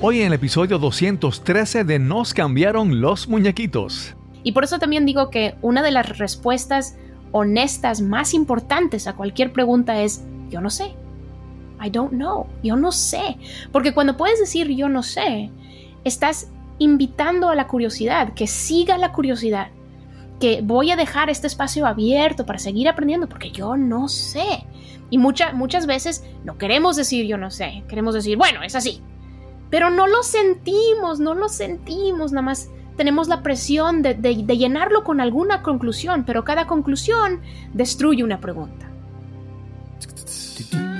Hoy en el episodio 213 de Nos cambiaron los muñequitos. Y por eso también digo que una de las respuestas honestas más importantes a cualquier pregunta es yo no sé. I don't know. Yo no sé. Porque cuando puedes decir yo no sé, estás invitando a la curiosidad, que siga la curiosidad, que voy a dejar este espacio abierto para seguir aprendiendo porque yo no sé. Y muchas veces no queremos decir yo no sé, queremos decir, bueno, es así. Pero no lo sentimos, no lo sentimos, nada más tenemos la presión de, de llenarlo con alguna conclusión, pero cada conclusión destruye una pregunta.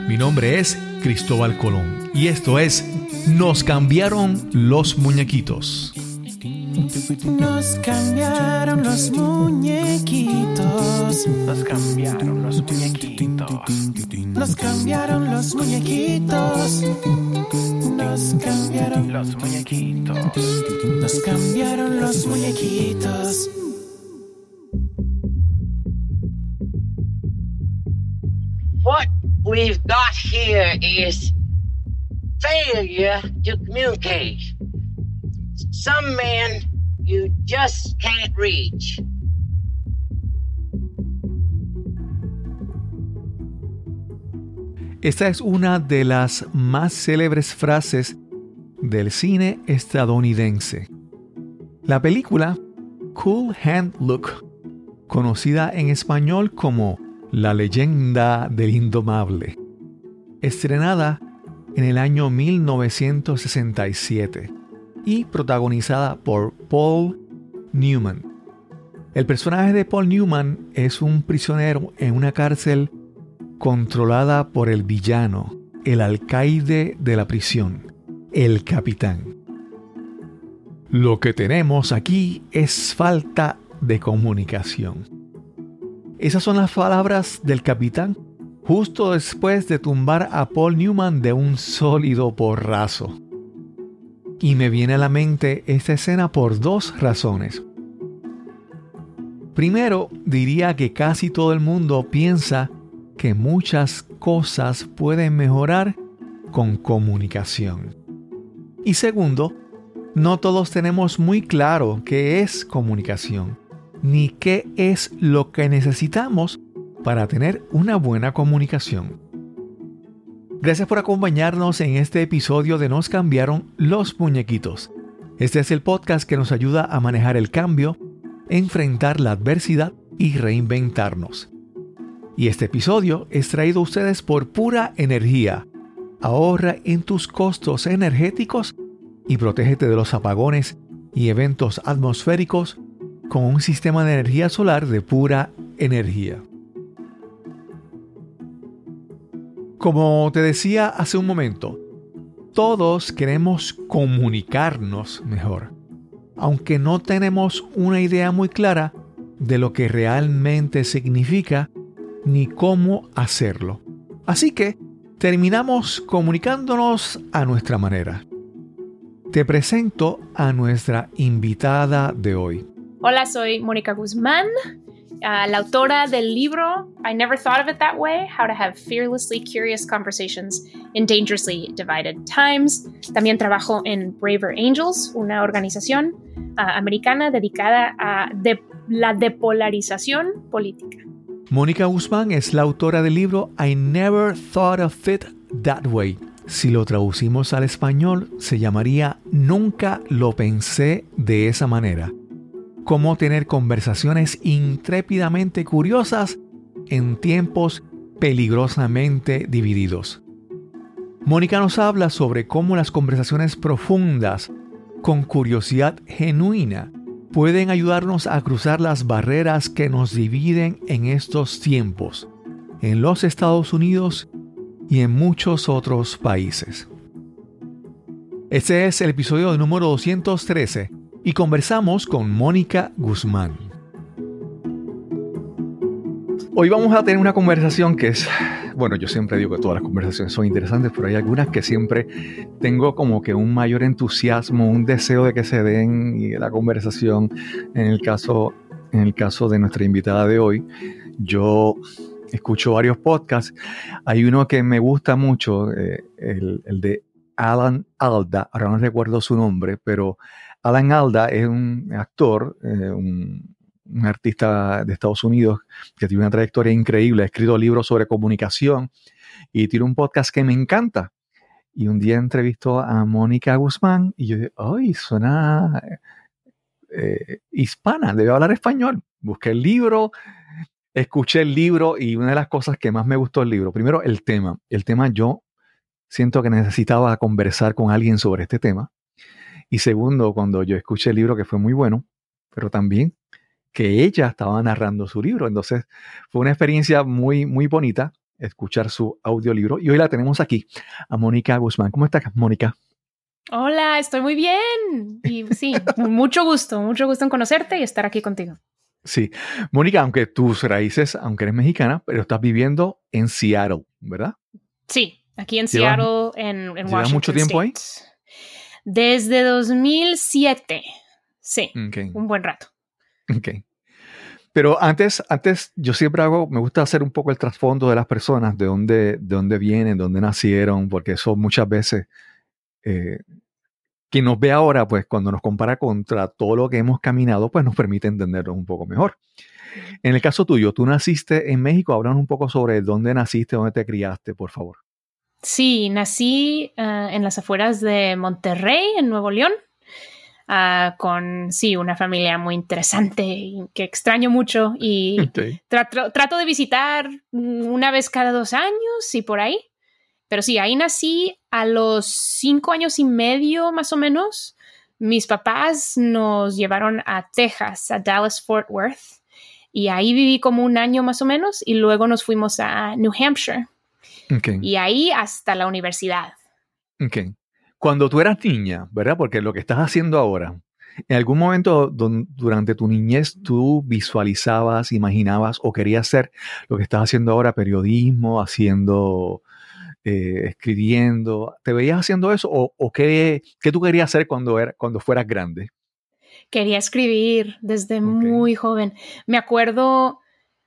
Mi nombre es Cristóbal Colón y esto es Nos cambiaron los muñequitos. Nos cambiaron los muñequitos. Nos cambiaron los muñequitos. Nos cambiaron los muñequitos. Nos cambiaron los muñequitos. Nos cambiaron los muñequitos. What we've got here is failure to communicate. Some men you just can't reach. Esta es una de las más célebres frases del cine estadounidense. La película Cool Hand Look, conocida en español como La leyenda del indomable, estrenada en el año 1967 y protagonizada por Paul Newman. El personaje de Paul Newman es un prisionero en una cárcel controlada por el villano, el alcaide de la prisión, el capitán. Lo que tenemos aquí es falta de comunicación. Esas son las palabras del capitán justo después de tumbar a Paul Newman de un sólido porrazo. Y me viene a la mente esta escena por dos razones. Primero, diría que casi todo el mundo piensa que muchas cosas pueden mejorar con comunicación. Y segundo, no todos tenemos muy claro qué es comunicación, ni qué es lo que necesitamos para tener una buena comunicación. Gracias por acompañarnos en este episodio de Nos cambiaron los muñequitos. Este es el podcast que nos ayuda a manejar el cambio, enfrentar la adversidad y reinventarnos. Y este episodio es traído a ustedes por pura energía. Ahorra en tus costos energéticos y protégete de los apagones y eventos atmosféricos con un sistema de energía solar de pura energía. Como te decía hace un momento, todos queremos comunicarnos mejor, aunque no tenemos una idea muy clara de lo que realmente significa ni cómo hacerlo. Así que terminamos comunicándonos a nuestra manera. Te presento a nuestra invitada de hoy. Hola, soy Mónica Guzmán la autora del libro I Never Thought of It That Way, How to Have Fearlessly Curious Conversations in Dangerously Divided Times. También trabajo en Braver Angels, una organización americana dedicada a la depolarización política. Mónica Guzmán es la autora del libro I Never Thought of It That Way. Si lo traducimos al español, se llamaría Nunca lo pensé de esa manera cómo tener conversaciones intrépidamente curiosas en tiempos peligrosamente divididos. Mónica nos habla sobre cómo las conversaciones profundas, con curiosidad genuina, pueden ayudarnos a cruzar las barreras que nos dividen en estos tiempos, en los Estados Unidos y en muchos otros países. Este es el episodio número 213 y conversamos con Mónica Guzmán. Hoy vamos a tener una conversación que es, bueno, yo siempre digo que todas las conversaciones son interesantes, pero hay algunas que siempre tengo como que un mayor entusiasmo, un deseo de que se den y la conversación. En el caso, en el caso de nuestra invitada de hoy, yo escucho varios podcasts. Hay uno que me gusta mucho, eh, el, de Alan Alda, ahora no recuerdo su nombre, pero Alan Alda es un actor, eh, un, un artista de Estados Unidos que tiene una trayectoria increíble, ha escrito libros sobre comunicación y tiene un podcast que me encanta. Y un día entrevistó a Mónica Guzmán y yo dije, ¡ay, suena eh, hispana! Debe hablar español. Busqué el libro, escuché el libro y una de las cosas que más me gustó del libro, primero el tema. El tema yo siento que necesitaba conversar con alguien sobre este tema. Y segundo, cuando yo escuché el libro, que fue muy bueno, pero también que ella estaba narrando su libro. Entonces fue una experiencia muy, muy bonita escuchar su audiolibro. Y hoy la tenemos aquí, a Mónica Guzmán. ¿Cómo estás, Mónica? Hola, estoy muy bien. Y sí, mucho gusto, mucho gusto en conocerte y estar aquí contigo. Sí, Mónica, aunque tus raíces, aunque eres mexicana, pero estás viviendo en Seattle, ¿verdad? Sí, aquí en Seattle, en, en Washington. mucho tiempo ahí? Desde 2007. Sí, un buen rato. Ok. Pero antes, antes yo siempre hago, me gusta hacer un poco el trasfondo de las personas, de dónde, de dónde vienen, dónde nacieron, porque eso muchas veces, eh, quien nos ve ahora, pues cuando nos compara contra todo lo que hemos caminado, pues nos permite entenderlo un poco mejor. En el caso tuyo, tú naciste en México, háblanos un poco sobre dónde naciste, dónde te criaste, por favor. Sí, nací uh, en las afueras de Monterrey, en Nuevo León. Uh, con, sí, una familia muy interesante que extraño mucho y okay. trato, trato, de visitar una vez cada dos años y por ahí. Pero sí, ahí nací a los cinco años y medio más o menos. Mis papás nos llevaron a Texas, a Dallas Fort Worth, y ahí viví como un año más o menos y luego nos fuimos a New Hampshire. Okay. Y ahí hasta la universidad. Okay cuando tú eras niña, ¿verdad? Porque lo que estás haciendo ahora, en algún momento durante tu niñez tú visualizabas, imaginabas o querías hacer lo que estás haciendo ahora, periodismo, haciendo, eh, escribiendo. ¿Te veías haciendo eso o, o qué, qué, tú querías hacer cuando, era, cuando fueras grande? Quería escribir desde okay. muy joven. Me acuerdo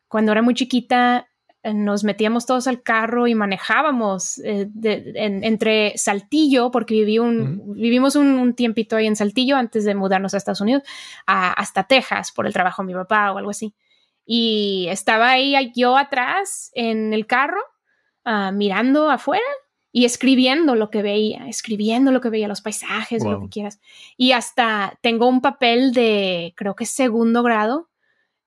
cuando era muy chiquita, nos metíamos todos al carro y manejábamos eh, de, en, entre Saltillo, porque viví un, uh -huh. vivimos un, un, tiempito ahí en Saltillo antes de mudarnos a Estados Unidos, a, hasta Texas por el trabajo de mi papá o algo así. Y estaba ahí yo atrás en el carro, uh, mirando afuera y escribiendo lo que veía, escribiendo lo que veía, los paisajes, wow. lo que quieras. Y hasta tengo un papel de, creo que segundo grado,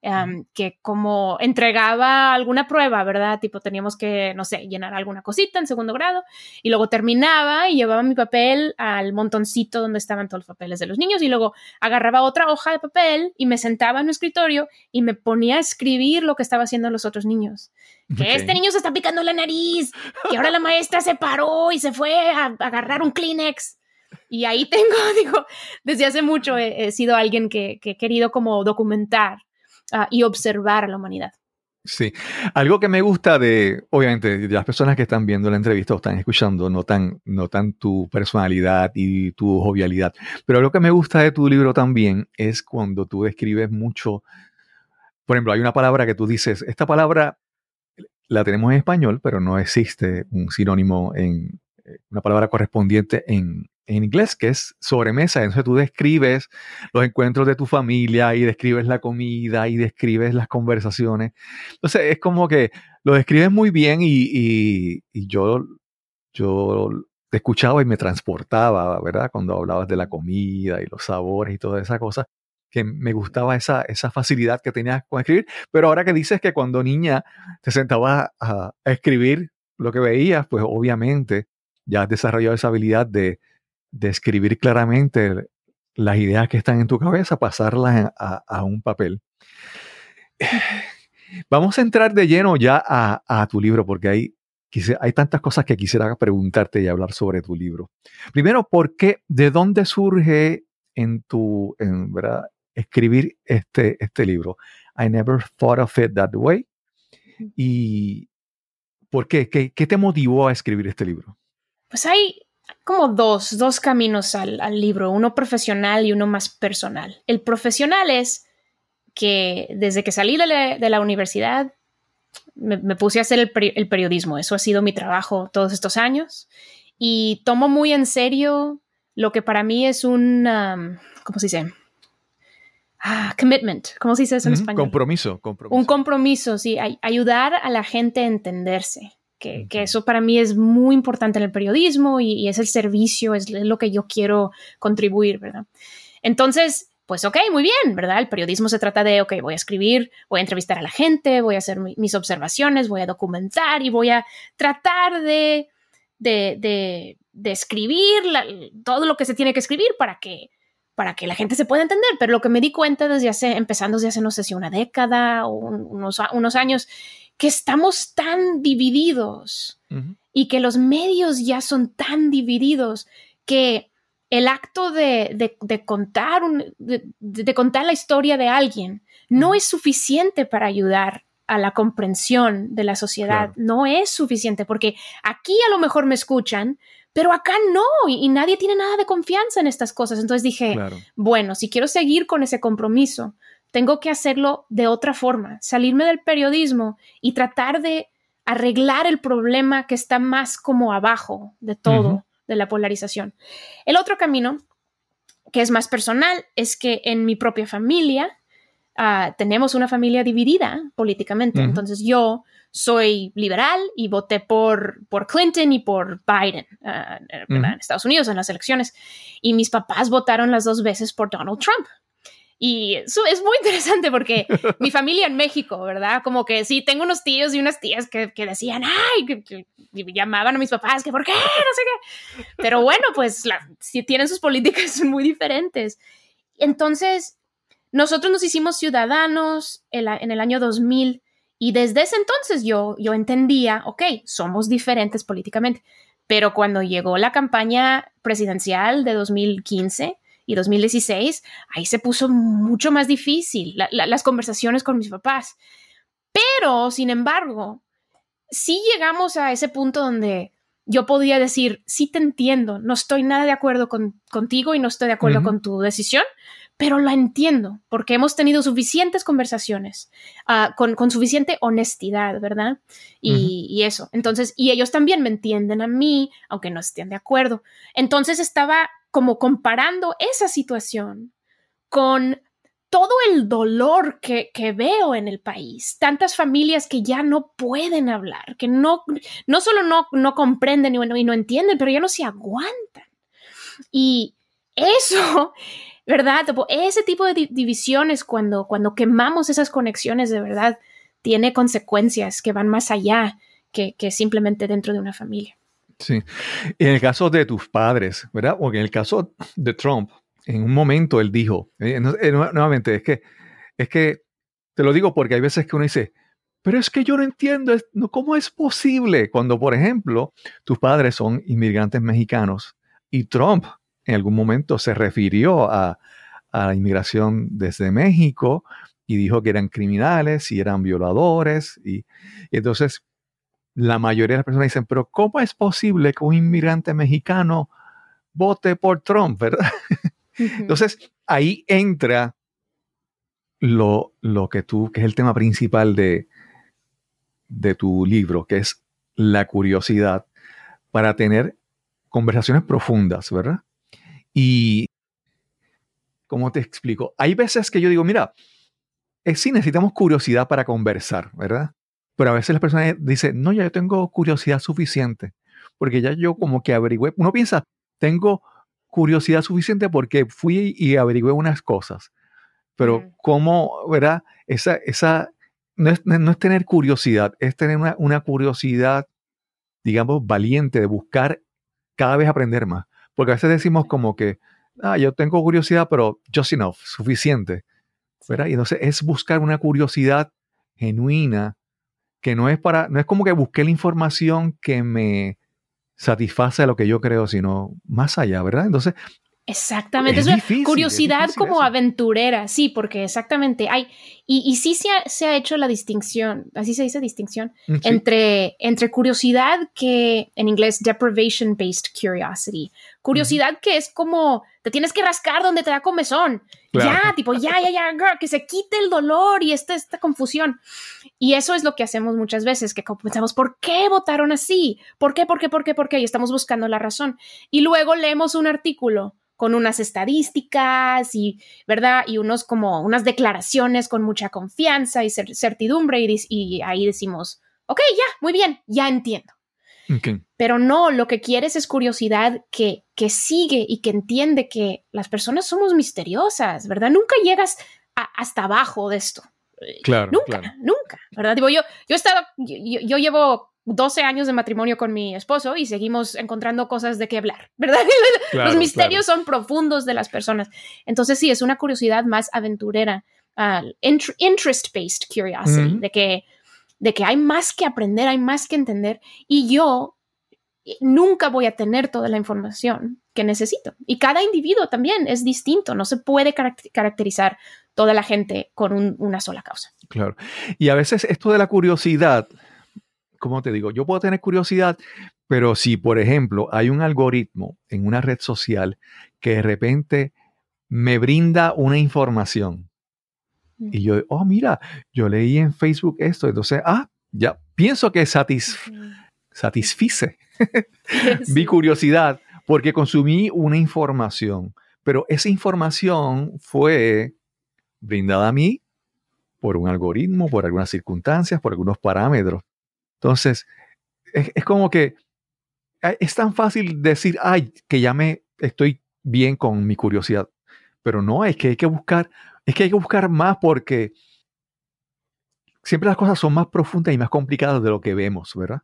Um, que como entregaba alguna prueba, ¿verdad? Tipo, teníamos que, no sé, llenar alguna cosita en segundo grado y luego terminaba y llevaba mi papel al montoncito donde estaban todos los papeles de los niños y luego agarraba otra hoja de papel y me sentaba en mi escritorio y me ponía a escribir lo que estaba haciendo los otros niños. Que okay. este niño se está picando la nariz, que ahora la maestra se paró y se fue a, a agarrar un Kleenex. Y ahí tengo, digo, desde hace mucho he, he sido alguien que, que he querido como documentar uh, y observar a la humanidad. Sí, algo que me gusta de, obviamente, de las personas que están viendo la entrevista o están escuchando, notan, notan tu personalidad y tu jovialidad. Pero lo que me gusta de tu libro también es cuando tú describes mucho, por ejemplo, hay una palabra que tú dices, esta palabra la tenemos en español, pero no existe un sinónimo en, una palabra correspondiente en, en inglés, que es sobremesa. Entonces tú describes los encuentros de tu familia y describes la comida y describes las conversaciones. Entonces es como que lo describes muy bien y, y, y yo, yo te escuchaba y me transportaba, ¿verdad? Cuando hablabas de la comida y los sabores y toda esa cosa, que me gustaba esa, esa facilidad que tenías con escribir. Pero ahora que dices que cuando niña te sentabas a, a escribir lo que veías, pues obviamente ya has desarrollado esa habilidad de, de escribir claramente las ideas que están en tu cabeza, pasarlas a, a un papel. Vamos a entrar de lleno ya a, a tu libro, porque hay, hay tantas cosas que quisiera preguntarte y hablar sobre tu libro. Primero, ¿por qué, de dónde surge en tu, en, ¿verdad? escribir este, este libro? I never thought of it that way. ¿Y por qué? ¿Qué, qué te motivó a escribir este libro? Pues hay como dos, dos caminos al, al, libro, uno profesional y uno más personal. El profesional es que desde que salí de la, de la universidad me, me, puse a hacer el, el, periodismo, eso ha sido mi trabajo todos estos años y tomo muy en serio lo que para mí es un, ¿cómo se dice? Ah, commitment, ¿cómo se dice eso en español? Compromiso, compromiso. Un compromiso, sí, ayudar a la gente a entenderse. Que, que, eso para mí es muy importante en el periodismo y, es el servicio, es lo que yo quiero contribuir, ¿verdad? Entonces, pues ok, muy bien, ¿verdad? El periodismo se trata de, ok, voy a escribir, voy a entrevistar a la gente, voy a hacer mis observaciones, voy a documentar y voy a tratar de, de, de, escribir todo lo que se tiene que escribir para que, para que la gente se pueda entender. Pero lo que me di cuenta desde hace, empezando desde hace, no sé si una década o unos, unos años, que estamos tan divididos y que los medios ya son tan divididos que el acto de, contar de, contar la historia de alguien no es suficiente para ayudar a la comprensión de la sociedad. No es suficiente porque aquí a lo mejor me escuchan, pero acá no, y, nadie tiene nada de confianza en estas cosas. Entonces dije, bueno, si quiero seguir con ese compromiso, tengo que hacerlo de otra forma, salirme del periodismo y tratar de arreglar el problema que está más como abajo de todo, de la polarización. El otro camino, que es más personal, es que en mi propia familia, ah, tenemos una familia dividida políticamente. Entonces yo soy liberal y voté por, por Clinton y por Biden ah, en Estados Unidos en las elecciones. Y mis papás votaron las dos veces por Donald Trump. Y eso es muy interesante porque mi familia en México, ¿verdad? Como que sí, tengo unos tíos y unas tías que, decían, ay, que, llamaban a mis papás, que por qué, no sé qué. Pero bueno, pues si tienen sus políticas muy diferentes. Entonces, nosotros nos hicimos ciudadanos en, en el año 2000 y desde ese entonces yo, yo entendía, ok, somos diferentes políticamente. Pero cuando llegó la campaña presidencial de 2015, y 2016, ahí se puso mucho más difícil las conversaciones con mis papás. Pero, sin embargo, sí llegamos a ese punto donde yo podía decir, sí te entiendo, no estoy nada de acuerdo contigo y no estoy de acuerdo con tu decisión, pero la entiendo porque hemos tenido suficientes conversaciones ah, con, suficiente honestidad, ¿verdad? Y, y, eso. Entonces, y ellos también me entienden a mí, aunque no estén de acuerdo. Entonces estaba como comparando esa situación con todo el dolor que, veo en el país, tantas familias que ya no pueden hablar, que no, no solo no, no comprenden y, y no entienden, pero ya no se aguantan. Y eso, ¿verdad? Ese tipo de divisiones cuando, cuando quemamos esas conexiones de verdad tiene consecuencias que van más allá que, que simplemente dentro de una familia. Sí. En el caso de tus padres, ¿verdad? O en el caso de Trump, en un momento él dijo, eh, eh, nuevamente, es que, es que, te lo digo porque hay veces que uno dice, pero es que yo no entiendo, ¿cómo es posible? Cuando, por ejemplo, tus padres son inmigrantes mexicanos y Trump en algún momento se refirió a, a la inmigración desde México y dijo que eran criminales y eran violadores. Y, y entonces la mayoría de las personas dicen, pero ¿cómo es posible que un inmigrante mexicano vote por Trump, verdad? Entonces, ahí entra lo, lo, que tú, que es el tema principal de, de tu libro, que es la curiosidad para tener conversaciones profundas, ¿verdad? Y, ¿cómo te explico? Hay veces que yo digo, mira, es, sí necesitamos curiosidad para conversar, ¿verdad? Pero a veces las personas dicen, no, ya yo tengo curiosidad suficiente, porque ya yo como que averigüé. Uno piensa, tengo curiosidad suficiente porque fui y averigüé unas cosas. Pero cómo, ¿verdad? Esa, esa, no es, no es tener curiosidad, es tener una, una, curiosidad, digamos, valiente de buscar cada vez aprender más. Porque a veces decimos como que, ah, yo tengo curiosidad, pero just enough, suficiente. ¿verdad? Y entonces es buscar una curiosidad genuina que no es para, no es como que busqué la información que me satisface lo que yo creo, sino más allá, ¿verdad? Entonces, Exactamente, es, una curiosidad como aventurera, sí, porque exactamente hay, y, y sí se ha, se ha, hecho la distinción, así se dice distinción, mm, entre, entre curiosidad que en inglés deprivation-based curiosity, curiosidad que es como te tienes que rascar donde te da comezón, ya, tipo, ya, ya, ya, que se quite el dolor y esta, esta confusión. Y eso es lo que hacemos muchas veces, que pensamos, ¿por qué votaron así? ¿Por qué, por qué, por qué, por qué? Y estamos buscando la razón. Y luego leemos un artículo con unas estadísticas y, ¿verdad? Y unos como unas declaraciones con mucha confianza y certidumbre y, y ahí decimos, ok, ya, muy bien, ya entiendo. Pero no, lo que quieres es curiosidad que, que sigue y que entiende que las personas somos misteriosas, ¿verdad? Nunca llegas hasta abajo de esto. Claro. Nunca, nunca, ¿verdad? Digo, yo, yo, estaba, yo, yo llevo 12 años de matrimonio con mi esposo y seguimos encontrando cosas de qué hablar, ¿verdad? Los misterios son profundos de las personas. Entonces sí, es una curiosidad más aventurera, uh, interest-based curiosity, de, que, de que hay más que aprender, hay más que entender y yo nunca voy a tener toda la información que necesito. Y cada individuo también es distinto, no se puede caracterizar toda la gente con una sola causa. Claro. Y a veces esto de la curiosidad como te digo, yo puedo tener curiosidad, pero si, por ejemplo, hay un algoritmo en una red social que de repente me brinda una información y yo, oh, mira, yo leí en Facebook esto, entonces, ah, ya pienso que satisfice mi curiosidad porque consumí una información, pero esa información fue brindada a mí por un algoritmo, por algunas circunstancias, por algunos parámetros. Entonces, es, como que es tan fácil decir, ay, que ya me estoy bien con mi curiosidad. Pero no, es que hay que buscar, es que hay que buscar más porque siempre las cosas son más profundas y más complicadas de lo que vemos, ¿verdad?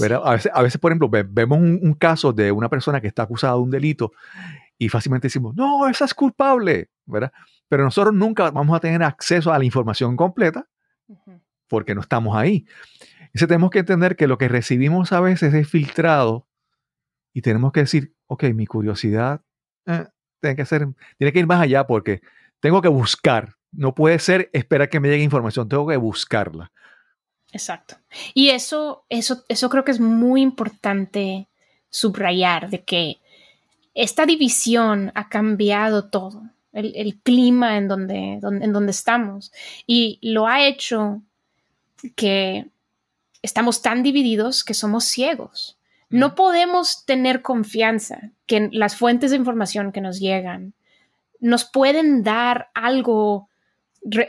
A, veces, por ejemplo, vemos un, caso de una persona que está acusada de un delito y fácilmente decimos, no, esa es culpable, ¿verdad? Pero nosotros nunca vamos a tener acceso a la información completa porque no estamos ahí. Entonces tenemos que entender que lo que recibimos a veces es filtrado y tenemos que decir, ok, mi curiosidad eh, tiene, que ser, tiene que ir más allá porque tengo que buscar. No puede ser esperar que me llegue información, tengo que buscarla. Exacto. Y eso, eso, eso creo que es muy importante subrayar, de que esta división ha cambiado todo, el, clima en donde, en donde estamos, y lo ha hecho que estamos tan divididos que somos ciegos. No mm. podemos tener confianza que las fuentes de información que nos llegan nos pueden dar algo,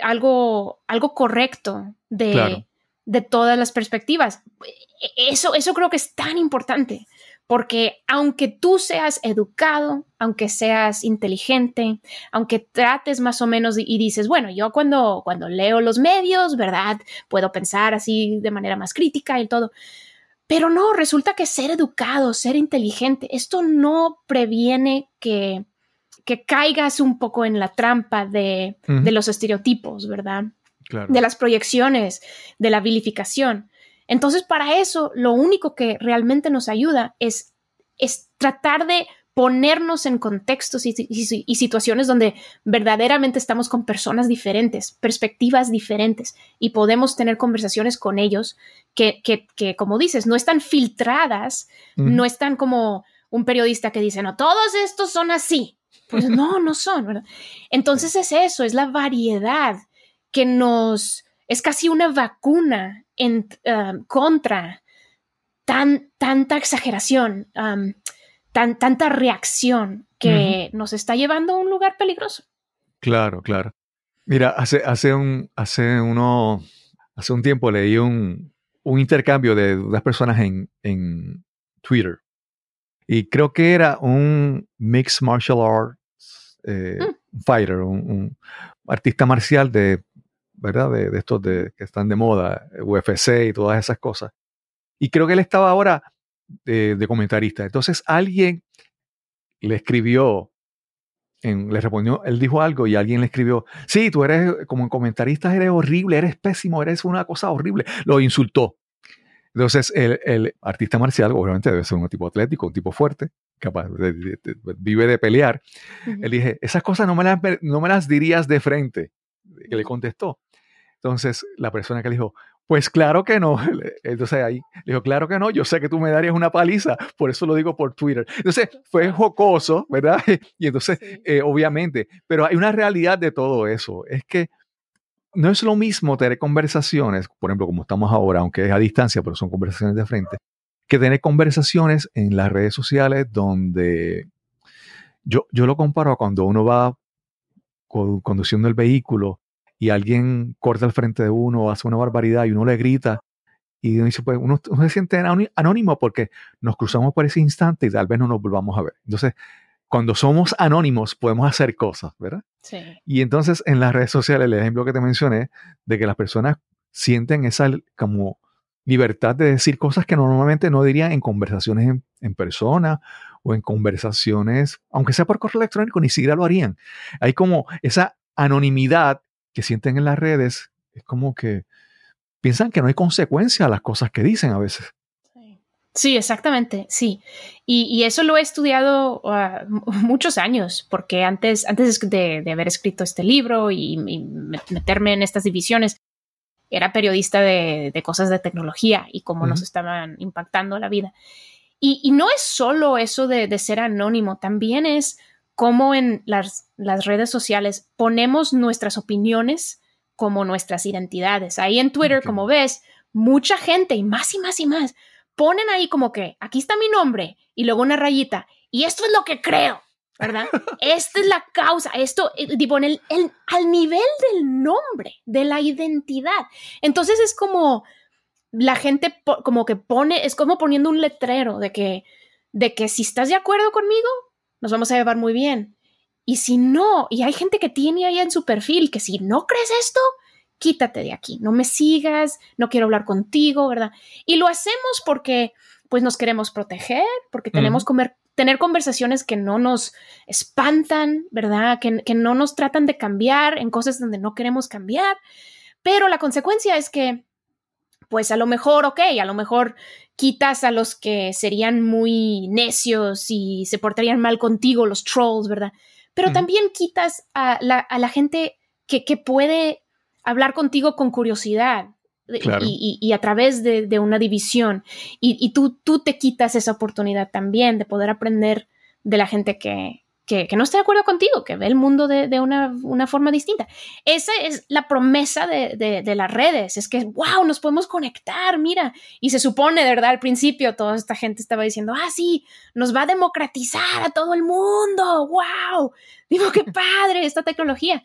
algo, algo correcto de, de todas las perspectivas. Eso, eso creo que es tan importante porque aunque tú seas educado, aunque seas inteligente, aunque trates más o menos y, dices, bueno, yo cuando, cuando leo los medios, ¿verdad? Puedo pensar así de manera más crítica y todo. Pero no, resulta que ser educado, ser inteligente, esto no previene que, que caigas un poco en la trampa de, de los estereotipos, ¿verdad? De las proyecciones, de la vilificación. Entonces, para eso, lo único que realmente nos ayuda es, es tratar de ponernos en contextos y, situaciones donde verdaderamente estamos con personas diferentes, perspectivas diferentes y podemos tener conversaciones con ellos que, que, como dices, no están filtradas, no están como un periodista que dice, no, todos estos son así. Pues no, no son, ¿verdad? Entonces es eso, es la variedad que nos, es casi una vacuna en um, contra tan, tanta exageración, um, tan, tanta reacción que nos está llevando a un lugar peligroso. Claro, claro. Mira, hace, hace, un, hace, uno, hace un tiempo leí un, un intercambio de unas personas en, en, Twitter. Y creo que era un mixed martial arts eh, mm. fighter, un, artista marcial de ¿verdad? De, estos de, que están de moda, UFC y todas esas cosas. Y creo que él estaba ahora de, comentarista. Entonces alguien le escribió, le respondió, él dijo algo y alguien le escribió, sí, tú eres como comentarista, eres horrible, eres pésimo, eres una cosa horrible. Lo insultó. Entonces el, artista marcial, obviamente debe ser un tipo atlético, un tipo fuerte, capaz, de, vive de pelear. Él dije, esas cosas no me, las, no me las dirías de frente. Que le contestó. Entonces, la persona que le dijo, pues claro que no. Entonces ahí le dijo, claro que no, yo sé que tú me darías una paliza, por eso lo digo por Twitter. Entonces fue jocoso, ¿verdad? Y entonces, eh, obviamente, pero hay una realidad de todo eso, es que no es lo mismo tener conversaciones, por ejemplo, como estamos ahora, aunque es a distancia, pero son conversaciones de frente, que tener conversaciones en las redes sociales donde yo, yo lo comparo a cuando uno va conduciendo el vehículo y alguien corta al frente de uno o hace una barbaridad y uno le grita y uno dice, pues uno, se siente anónimo porque nos cruzamos por ese instante y tal vez no nos volvamos a ver. Entonces, cuando somos anónimos podemos hacer cosas, ¿verdad? Sí. Y entonces en las redes sociales, el ejemplo que te mencioné, de que las personas sienten esa como libertad de decir cosas que normalmente no dirían en conversaciones en, en persona o en conversaciones, aunque sea por correo electrónico, ni siquiera lo harían. Hay como esa anonimidad que sienten en las redes, es como que piensan que no hay consecuencia a las cosas que dicen a veces. Sí, exactamente, sí. Y, eso lo he estudiado uh, muchos años, porque antes, antes de, haber escrito este libro y, meterme en estas divisiones, era periodista de, cosas de tecnología y cómo nos estaban impactando la vida. Y, no es solo eso de, ser anónimo, también es cómo en las, las redes sociales ponemos nuestras opiniones como nuestras identidades. Ahí en Twitter, como ves, mucha gente y más y más y más ponen ahí como que aquí está mi nombre y luego una rayita y esto es lo que creo, ¿verdad? Esta es la causa, esto, eh, tipo, en el, al nivel del nombre, de la identidad. Entonces es como la gente como que pone, es como poniendo un letrero de que, de que si estás de acuerdo conmigo, nos vamos a llevar muy bien. Y si no, y hay gente que tiene ahí en su perfil que si no crees esto, quítate de aquí, no me sigas, no quiero hablar contigo, ¿verdad? Y lo hacemos porque pues nos queremos proteger, porque tenemos que tener conversaciones que no nos espantan, ¿verdad? Que, que no nos tratan de cambiar en cosas donde no queremos cambiar. Pero la consecuencia es que, pues a lo mejor, ok, a lo mejor quitas a los que serían muy necios y se portarían mal contigo, los trolls, ¿verdad? pero también quitas a la, gente que, puede hablar contigo con curiosidad. Y, a través de, una división. Y, tú, tú te quitas esa oportunidad también de poder aprender de la gente que, que, no está de acuerdo contigo, que ve el mundo de, una, forma distinta. Esa es la promesa de, las redes, es que, wow, nos podemos conectar, mira. Y se supone, de verdad, al principio toda esta gente estaba diciendo, ah, sí, nos va a democratizar a todo el mundo, wow. Digo, qué padre esta tecnología.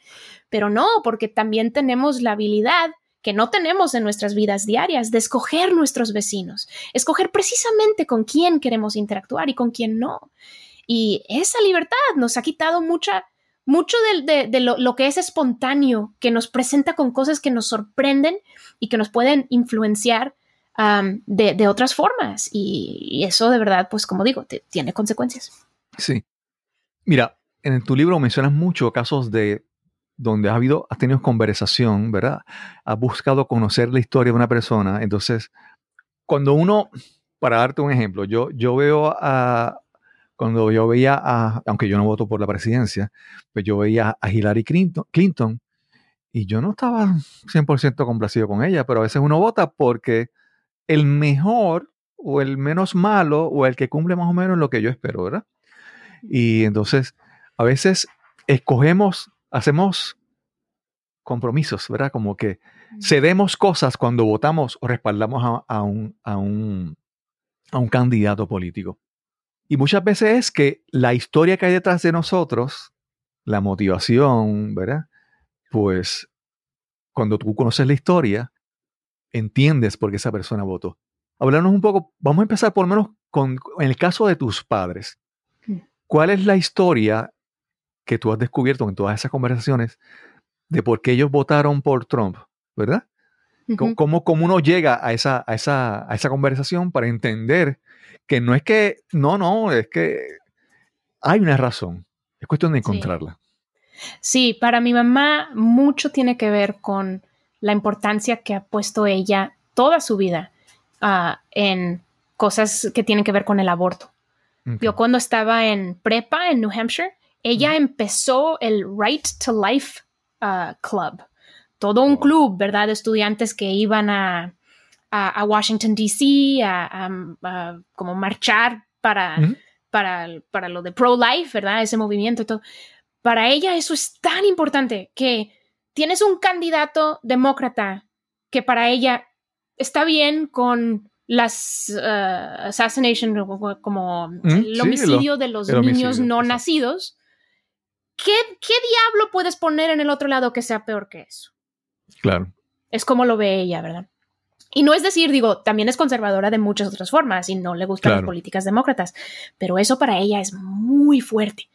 Pero no, porque también tenemos la habilidad que no tenemos en nuestras vidas diarias de escoger nuestros vecinos, escoger precisamente con quién queremos interactuar y con quién no. Y esa libertad nos ha quitado mucha, mucho de, lo, que es espontáneo, que nos presenta con cosas que nos sorprenden y que nos pueden influenciar de, otras formas. Y, eso de verdad, pues como digo, tiene consecuencias. Sí. Mira, en tu libro mencionas mucho casos de donde has habido, has tenido conversación, ¿verdad? Has buscado conocer la historia de una persona. Entonces, cuando uno, para darte un ejemplo, yo, yo veo a, cuando yo veía a, aunque yo no voto por la presidencia, pues yo veía a Hillary Clinton, y yo no estaba 100% complacido con ella, pero a veces uno vota porque el mejor o el menos malo o el que cumple más o menos lo que yo espero, ¿verdad? Y entonces a veces escogemos, hacemos compromisos, ¿verdad? Como que cedemos cosas cuando votamos o respaldamos a, un, a, un, a un candidato político. Y muchas veces es que la historia que hay detrás de nosotros, la motivación, ¿verdad? Pues cuando tú conoces la historia, entiendes por qué esa persona votó. Hablarnos un poco, vamos a empezar por lo menos con en el caso de tus padres. ¿Cuál es la historia que tú has descubierto en todas esas conversaciones de por qué ellos votaron por Trump, ¿verdad? ¿Cómo, ¿Cómo, uno llega a esa, a, esa, a esa conversación para entender que no es que, no, no, es que hay una razón. Es cuestión de encontrarla. Sí. para mi mamá mucho tiene que ver con la importancia que ha puesto ella toda su vida ah, en cosas que tienen que ver con el aborto. Yo cuando estaba en prepa en New Hampshire, ella empezó el Right to Life ah, Club. Todo un club, ¿verdad? De estudiantes que iban a, a, Washington, D.C., a, como marchar para, para, para lo de pro-life, ¿verdad? Ese movimiento y todo. Para ella eso es tan importante que tienes un candidato demócrata que para ella está bien con las uh, assassination, como Mm, el sí, homicidio lo- de los niños no nacidos. ¿Qué, ¿Qué diablo puedes poner en el otro lado que sea peor que eso? Claro. Es como lo ve ella, ¿verdad? Y no es decir, digo, también es conservadora de muchas otras formas y no le gustan las Claro. políticas demócratas, pero eso para ella es muy fuerte.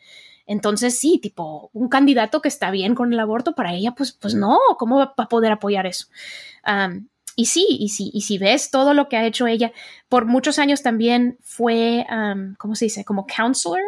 Entonces sí, tipo, un candidato que está bien con el aborto, para ella, pues, pues no, ¿cómo va a poder apoyar eso? Am, y sí, y sí, y si ves todo lo que ha hecho ella, por muchos años también fue, am, ¿cómo se dice? Como counselor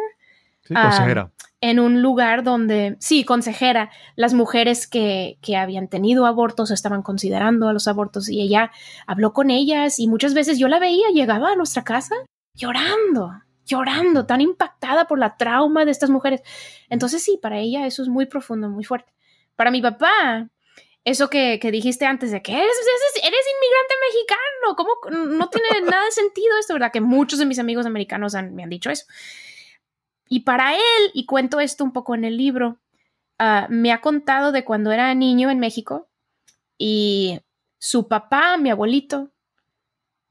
Sí, consejera. En un lugar donde, sí, consejera, las mujeres que, que habían tenido abortos estaban considerando a los abortos y ella habló con ellas y muchas veces yo la veía, llegaba a nuestra casa llorando, llorando, tan impactada por la trauma de estas mujeres. Entonces sí, para ella eso es muy profundo, muy fuerte. Para mi papá, eso que, que dijiste antes de que eres, eres, inmigrante mexicano, ¿cómo no tiene nada de sentido esto, verdad? Que muchos de mis amigos americanos me han dicho eso. Y para él, y cuento esto un poco en el libro, ah, me ha contado de cuando era niño en México y su papá, mi abuelito,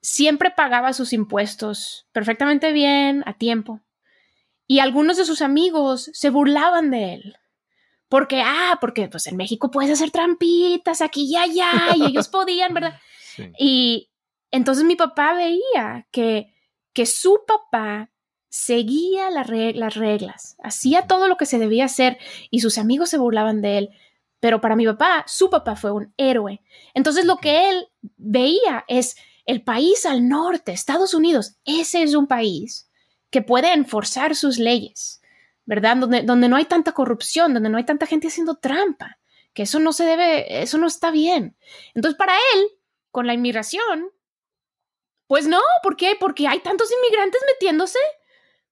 siempre pagaba sus impuestos perfectamente bien, a tiempo. Y algunos de sus amigos se burlaban de él. Porque, ah, porque pues en México puedes hacer trampitas aquí y allá, y ellos podían, ¿verdad? Sí. Y entonces mi papá veía que, que su papá seguía la las reglas, hacía todo lo que se debía hacer y sus amigos se burlaban de él. Pero para mi papá, su papá fue un héroe. Entonces lo que él veía es el país al norte, Estados Unidos. Ese es un país que puede enforzar sus leyes, ¿verdad? Donde, donde no hay tanta corrupción, donde no hay tanta gente haciendo trampa, que eso no se debe, eso no está bien. Entonces para él, con la inmigración, pues no, ¿por qué? Porque hay tantos inmigrantes metiéndose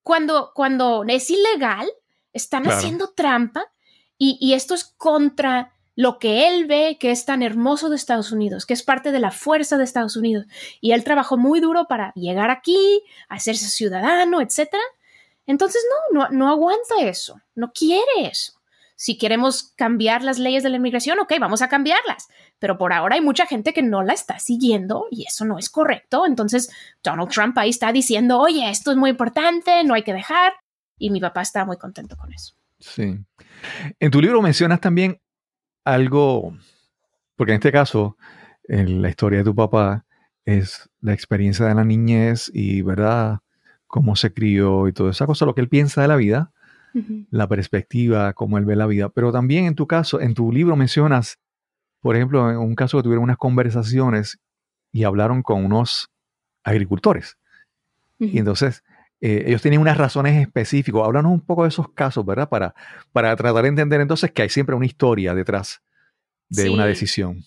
cuando, cuando es ilegal, están Claro. haciendo trampa y, y esto es contra lo que él ve que es tan hermoso de Estados Unidos, que es parte de la fuerza de Estados Unidos. Y él trabajó muy duro para llegar aquí, hacerse ciudadano, etc. Entonces, no, no, no aguanta eso, no quiere eso. Si queremos cambiar las leyes de la inmigración, ok, vamos a cambiarlas. Pero por ahora hay mucha gente que no la está siguiendo y eso no es correcto. Entonces, Donald Trump ahí está diciendo, oye, esto es muy importante, no hay que dejar. Y mi papá está muy contento con eso. Sí. En tu libro mencionas también algo, porque en este caso, en la historia de tu papá es la experiencia de la niñez y, ¿verdad?, cómo se crió y toda esa cosa, lo que él piensa de la vida, la perspectiva, cómo él ve la vida. Pero también en tu caso, en tu libro mencionas, por ejemplo, en un caso que tuvieron unas conversaciones y hablaron con unos agricultores. Y entonces eh, ellos tienen unas razones específicas. Háblanos un poco de esos casos, ¿verdad? Para, para tratar de entender entonces que hay siempre una historia detrás de Sí. una decisión.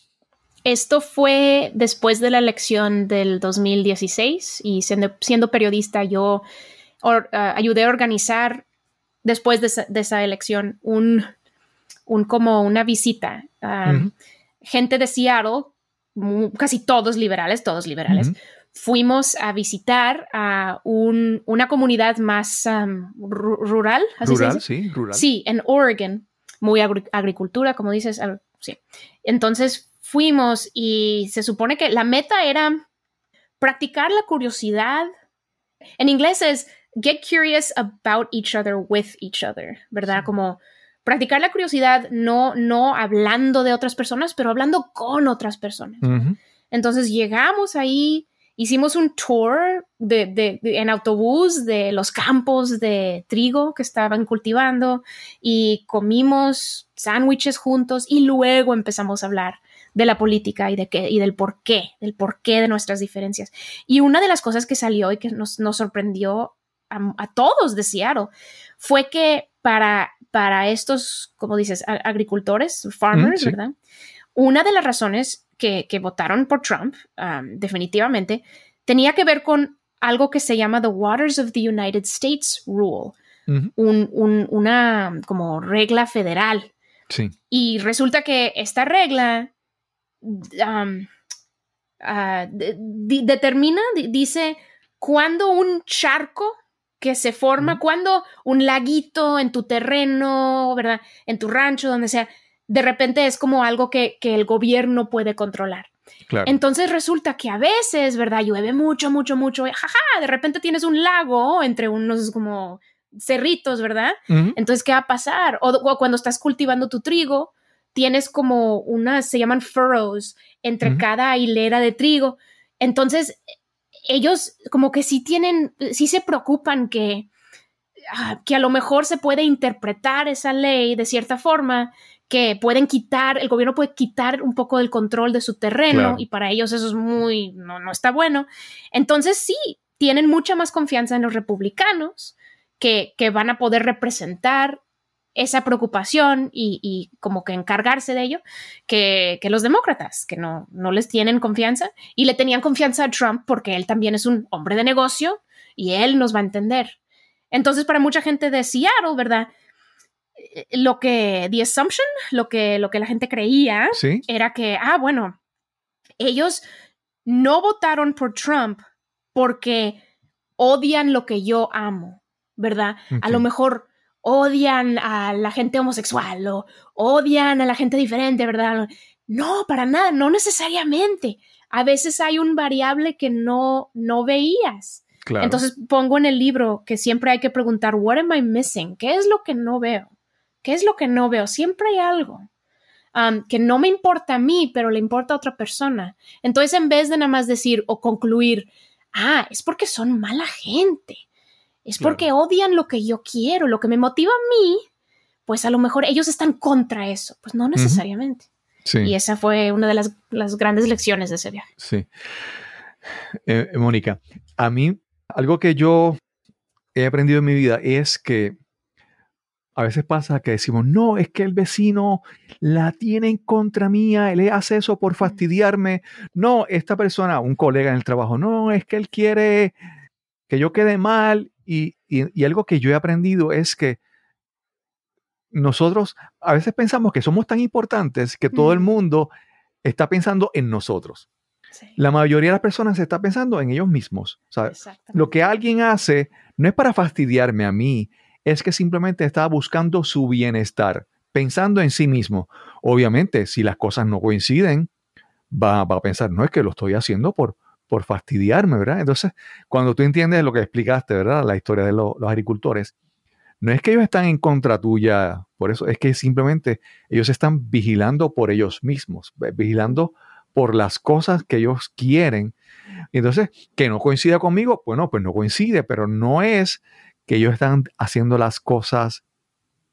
Esto fue después de la elección del 2016 y siendo, siendo periodista yo or- ah, ayudé a organizar después de esa, de esa elección un, un como una visita. a Ujú. Gente de Seattle, casi todos liberales, todos liberales, fuimos a visitar a un- una comunidad más ru- rural. ¿así se Rural, dice? sí, rural. Sí, en Oregon, muy agri- agricultura, como dices. sí. Entonces fuimos y se supone que la meta era practicar la curiosidad. En inglés es get curious about each other with each other, ¿verdad? Como practicar la curiosidad no, no hablando de otras personas, pero hablando con otras personas. Entonces llegamos ahí, hicimos un tour de, de- de- en autobús de los campos de trigo que estaban cultivando y comimos sándwiches juntos y luego empezamos a hablar de la política y, de qué, y del por qué, del por qué de nuestras diferencias. Y una de las cosas que salió y que nos, nos sorprendió a, a todos de Seattle fue que para, para estos, como dices, agricultores, farmers, Mm, sí. ¿verdad? Una de las razones que, que votaron por Trump, um, definitivamente, tenía que ver con algo que se llama The Waters of the United States Rule, Ujú. un- un- una como regla federal. Sí. Y resulta que esta regla um, ah, de- determina, di- dice, cuando un charco que se forma, cuando un laguito en tu terreno, ¿verdad? En tu rancho, donde sea, de repente es como algo que, que el gobierno puede controlar. Claro. Entonces resulta que a veces, ¿verdad? Llueve mucho, mucho, mucho. y Jaja, de repente tienes un lago entre unos como cerritos, ¿verdad? Entonces, ¿qué va a pasar? O, o cuando estás cultivando tu trigo, tienes como unas, se llaman furrows entre cada hilera de trigo. Entonces, ellos como que sí tienen, sí se preocupan que, ah, que a lo mejor se puede interpretar esa ley de cierta forma, que pueden quitar, el gobierno puede quitar un poco del control de su terreno Claro. y para ellos eso es muy, no, no está bueno. Entonces sí, tienen mucha más confianza en los republicanos que, que van a poder representar esa preocupación y, y como que encargarse de ello que, que los demócratas, que no, no les tienen confianza y le tenían confianza a Trump porque él también es un hombre de negocio y él nos va a entender. Entonces, para mucha gente de Seattle, ¿verdad? Eh, Lo que, the assumption, lo que, lo que la gente creía Sí. era que, ah, bueno, ellos no votaron por Trump porque odian lo que yo amo, ¿verdad? A lo mejor odian a la gente homosexual o odian a la gente diferente, ¿verdad? No, para nada, no necesariamente. A veces hay un variable que no, no veías. Claro. Entonces pongo en el libro que siempre hay que preguntar, what am I missing? ¿Qué es lo que no veo? ¿Qué es lo que no veo? Siempre hay algo um, que no me importa a mí, pero le importa a otra persona. Entonces, en vez de nada más decir o concluir, ah, es porque son mala gente, es Claro. porque odian lo que yo quiero, lo que me motiva a mí, pues a lo mejor ellos están contra eso. Pues no necesariamente. sí. Y esa fue una de las, las grandes lecciones de ese viaje. Sí. Eh, Mónica, a mí algo que yo he aprendido en mi vida es que a veces pasa que decimos, no, es que el vecino la tiene en contra mía, él hace eso por fastidiarme. No, esta persona, un colega en el trabajo, no, es que él quiere que yo quede mal. Y, y- y algo que yo he aprendido es que nosotros a veces pensamos que somos tan importantes que todo el mundo está pensando en nosotros. La mayoría de las personas está pensando en ellos mismos. O sea, Exactamente. lo que alguien hace no es para fastidiarme a mí, es que simplemente está buscando su bienestar, pensando en sí mismo. Obviamente, si las cosas no coinciden, va, va a pensar, no es que lo estoy haciendo por, por fastidiarme, ¿verdad? Entonces, cuando tú entiendes lo que explicaste, ¿verdad? La historia de lo- los agricultores, no es que ellos están en contra tuya, por eso es que simplemente ellos están vigilando por ellos mismos, vigilando por las cosas que ellos quieren. Entonces, que no coincida conmigo, bueno, pues no coincide, pero no es que ellos están haciendo las cosas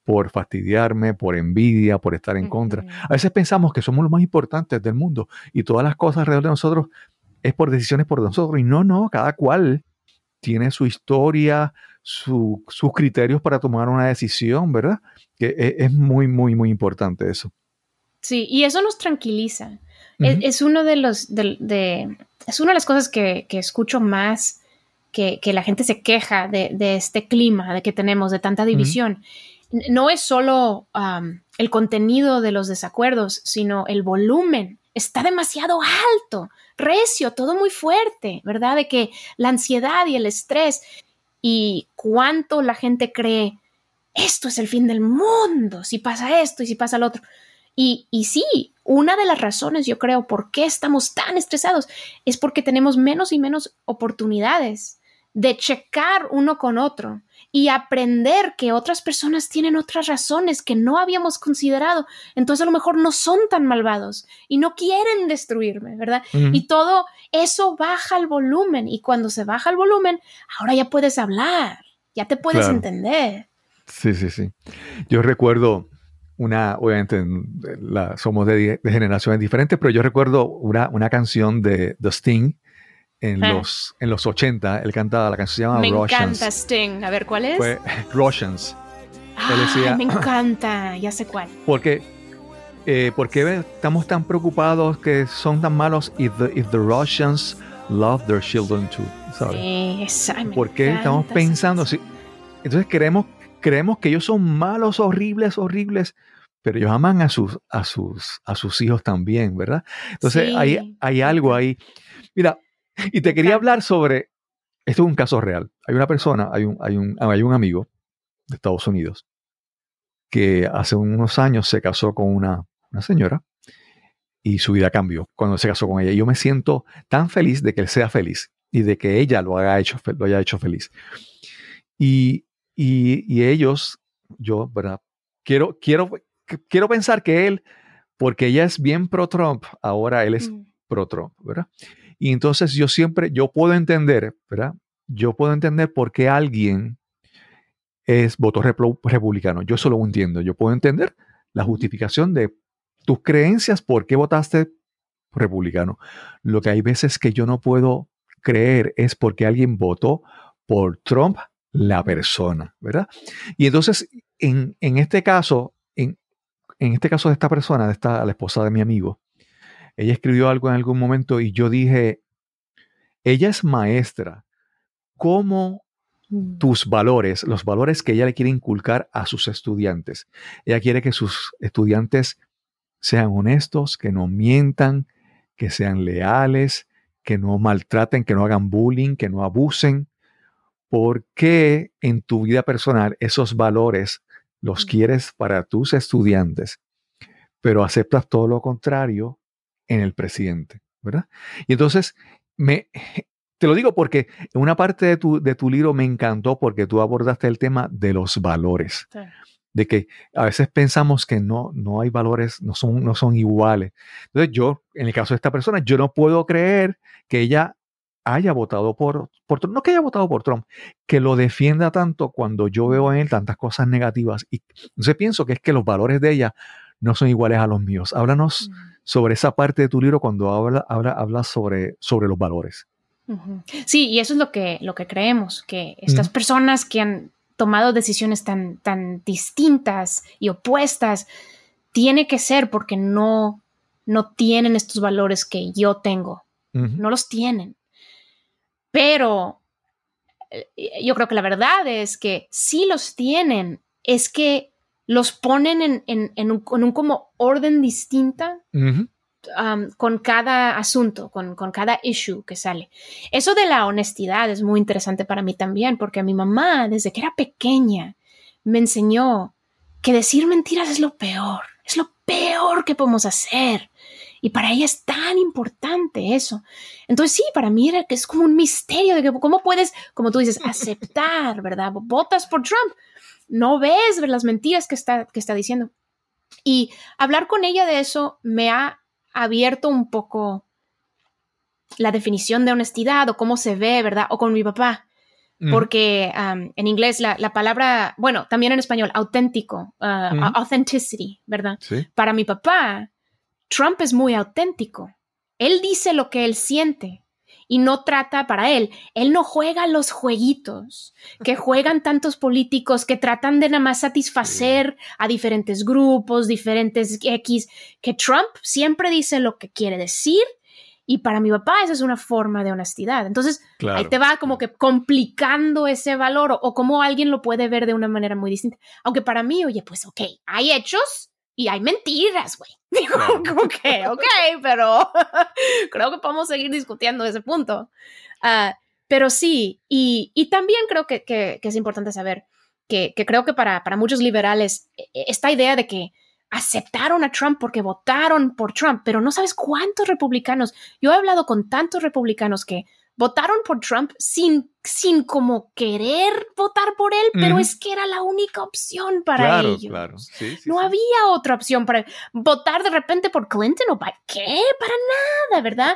por fastidiarme, por envidia, por estar en contra. A veces pensamos que somos los más importantes del mundo y todas las cosas alrededor de nosotros es por decisiones por nosotros. Y no, no, cada cual tiene su historia, su- sus criterios para tomar una decisión, ¿verdad? Que e- es, muy, muy, muy importante eso. Sí, y eso nos tranquiliza. Es, Ujú. es uno de los de, de- es una de las cosas que, que escucho más que, que la gente se queja de, de este clima de que tenemos de tanta división. No es solo um, el contenido de los desacuerdos, sino el volumen. Está demasiado alto, recio, todo muy fuerte, ¿verdad? De que la ansiedad y el estrés y cuánto la gente cree esto es el fin del mundo, si pasa esto y si pasa lo otro. Y, y sí, una de las razones, yo creo, por qué estamos tan estresados es porque tenemos menos y menos oportunidades de checar uno con otro y aprender que otras personas tienen otras razones que no habíamos considerado. Entonces a lo mejor no son tan malvados y no quieren destruirme, ¿verdad? Y todo eso baja el volumen y cuando se baja el volumen, ahora ya puedes hablar, ya te puedes Claro. entender. Sí, sí, sí. Yo recuerdo una, obviamente la- somos de generaciones diferentes, pero yo recuerdo una, una canción de The Sting en, Ah. los, en los 80. Él cantaba, la canción se llama Me Russians. encanta Sting. A ver, ¿cuál es? Fue Russians. Ay, decía- me encanta, ya sé cuál. Porque, eh, ¿Por qué estamos tan preocupados que son tan malos if the, if the Russians love their children too? ¿sabes? Sí, esa, ¿Por qué estamos pensando así? Entonces creemos, creemos que ellos son malos, horribles, horribles, pero ellos aman a sus, a sus, a sus hijos también, ¿verdad? Entonces Sí. hay, hay algo ahí. Mira, y te quería hablar sobre, esto es un caso real. Hay una persona, hay un, hay un, hay un amigo de Estados Unidos que hace unos años se casó con una, una señora y su vida cambió cuando se casó con ella. Y yo me siento tan feliz de que él sea feliz y de que ella lo, haya hecho, lo haya hecho feliz. Y, y, ellos, yo, ¿verdad? Quiero, quiero, quiero pensar que él, porque ella es bien pro-Trump, ahora él es mm. pro-Trump, ¿verdad? Y entonces yo siempre, yo puedo entender, ¿verdad? Yo puedo entender por qué alguien es voto republicano. Yo solo entiendo. Yo puedo entender la justificación de tus creencias, por qué votaste republicano. Lo que hay veces que yo no puedo creer es porque alguien votó por Trump, la persona, ¿verdad? Y entonces, en, este caso, en, en, este caso de esta persona, de esta, la esposa de mi amigo, ella escribió algo en algún momento y yo dije, ella es maestra. ¿Cómo mm. tus valores, los valores que ella le quiere inculcar a sus estudiantes? Ella quiere que sus estudiantes sean honestos, que no mientan, que sean leales, que no maltraten, que no hagan bullying, que no abusen. ¿Por qué en tu vida personal esos valores los quieres para tus estudiantes, pero aceptas todo lo contrario en el presidente? ¿Verdad? Y entonces, me, te lo digo porque en una parte de tu, de tu libro me encantó porque tú abordaste el tema de los valores de que a veces pensamos que no, no hay valores, no son, no son iguales. Entonces yo, en el caso de esta persona, yo no puedo creer que ella haya votado por, por Trump, no que haya votado por Trump, que lo defienda tanto cuando yo veo en él tantas cosas negativas. Y entonces pienso que es que los valores de ella no son iguales a los míos. Háblanos mm. Sobre esa parte de tu libro cuando habla, habla, habla sobre, sobre los valores. Sí, y eso es lo que, lo que creemos, que estas personas que han tomado decisiones tan, tan distintas y opuestas, tiene que ser porque no, no tienen estos valores que yo tengo. No los tienen. Pero eh, yo creo que la verdad es que si los tienen, es que los ponen en, un, como orden distinta Um, con cada asunto, con, cada issue que sale. Eso de la honestidad es muy interesante para mí también, porque mi mamá, desde que era pequeña, me enseñó que decir mentiras es lo peor, es lo peor que podemos hacer. Y para ella es tan importante eso. Entonces sí, para mí era que es como un misterio de que cómo puedes, como tú dices, aceptar, ¿verdad? Votas por Trump. No ves las mentiras que está, que está diciendo. Y hablar con ella de eso me ha abierto un poco la definición de honestidad o cómo se ve, ¿verdad? O con mi papá. Porque en inglés la, palabra, bueno, también en español, auténtico, uh, authenticity, ¿verdad? Para mi papá, Trump es muy auténtico. Él dice lo que él siente y no trata para él. Él no juega los jueguitos que juegan tantos políticos que tratan de nada más satisfacer a diferentes grupos, diferentes X, que Trump siempre dice lo que quiere decir. Y para mi papá esa es una forma de honestidad. Entonces, ahí te va como que complicando ese valor o, o cómo alguien lo puede ver de una manera muy distinta. Aunque para mí, oye, pues ok, hay hechos y hay mentiras, güey. Digo, que, ok, pero creo que podemos seguir discutiendo ese punto. Ah, pero sí, y, y también creo que, que, es importante saber que, que creo que para, para, muchos liberales e, e, esta idea de que aceptaron a Trump porque votaron por Trump, pero no sabes cuántos republicanos. Yo he hablado con tantos republicanos que votaron por Trump sin, sin como querer votar por él, pero es que era la única opción para ellos. Claro. no había otra opción para votar de repente por Clinton o para qué, para nada, ¿verdad?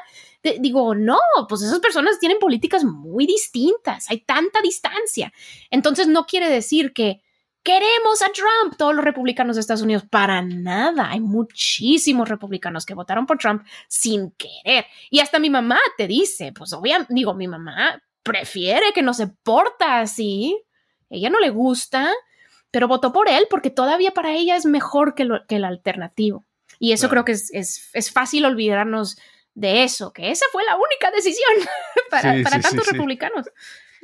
digo, no, pues esas personas tienen políticas muy distintas, hay tanta distancia. Entonces no quiere decir que queremos a Trump, todos los republicanos de Estados Unidos, para nada. Hay muchísimos republicanos que votaron por Trump sin querer. Y hasta mi mamá te dice, pues obviamente, digo, mi mamá prefiere que no se porta así. Ella no le gusta, pero votó por él porque todavía para ella es mejor que, lo, que el alternativo. Y eso creo que es, es, fácil olvidarnos de eso, que esa fue la única decisión para, para tantos republicanos.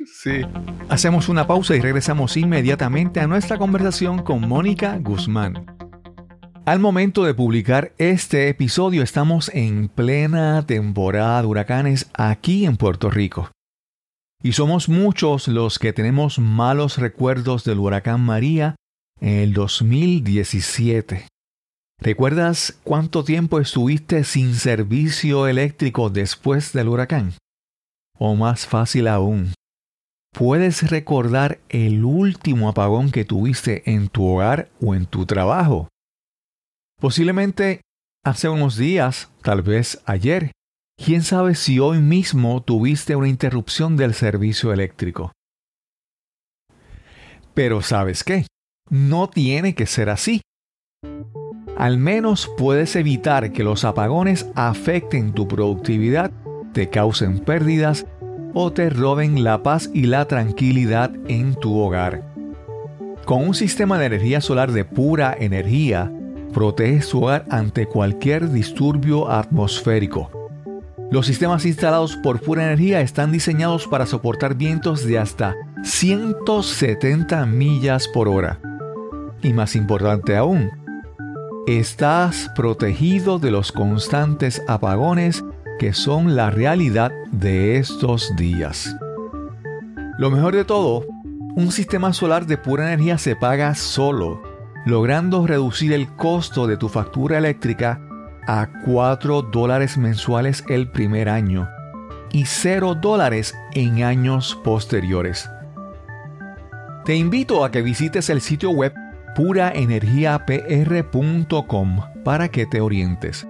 Sí. Hacemos una pausa y regresamos inmediatamente a nuestra conversación con Mónica Guzmán. Al momento de publicar este episodio estamos en plena temporada de huracanes aquí en Puerto Rico. Y somos muchos los que tenemos malos recuerdos del huracán María en el 2017. ¿Recuerdas cuánto tiempo estuviste sin servicio eléctrico después del huracán? O más fácil aún, ¿puedes recordar el último apagón que tuviste en tu hogar o en tu trabajo? Posiblemente hace unos días, tal vez ayer. ¿Quién sabe si hoy mismo tuviste una interrupción del servicio eléctrico? Pero ¿sabes qué? No tiene que ser así. Al menos puedes evitar que los apagones afecten tu productividad, te causen pérdidas o te roben la paz y la tranquilidad en tu hogar. Con un sistema de energía solar de pura energía, proteges tu hogar ante cualquier disturbio atmosférico. Los sistemas instalados por pura energía están diseñados para soportar vientos de hasta 170 millas por hora. Y más importante aún, estás protegido de los constantes apagones que son la realidad de estos días. Lo mejor de todo, un sistema solar de pura energía se paga solo, logrando reducir el costo de tu factura eléctrica a 4 dólares mensuales el primer año y 0 dólares en años posteriores. Te invito a que visites el sitio web puraenergiapr.com para que te orientes.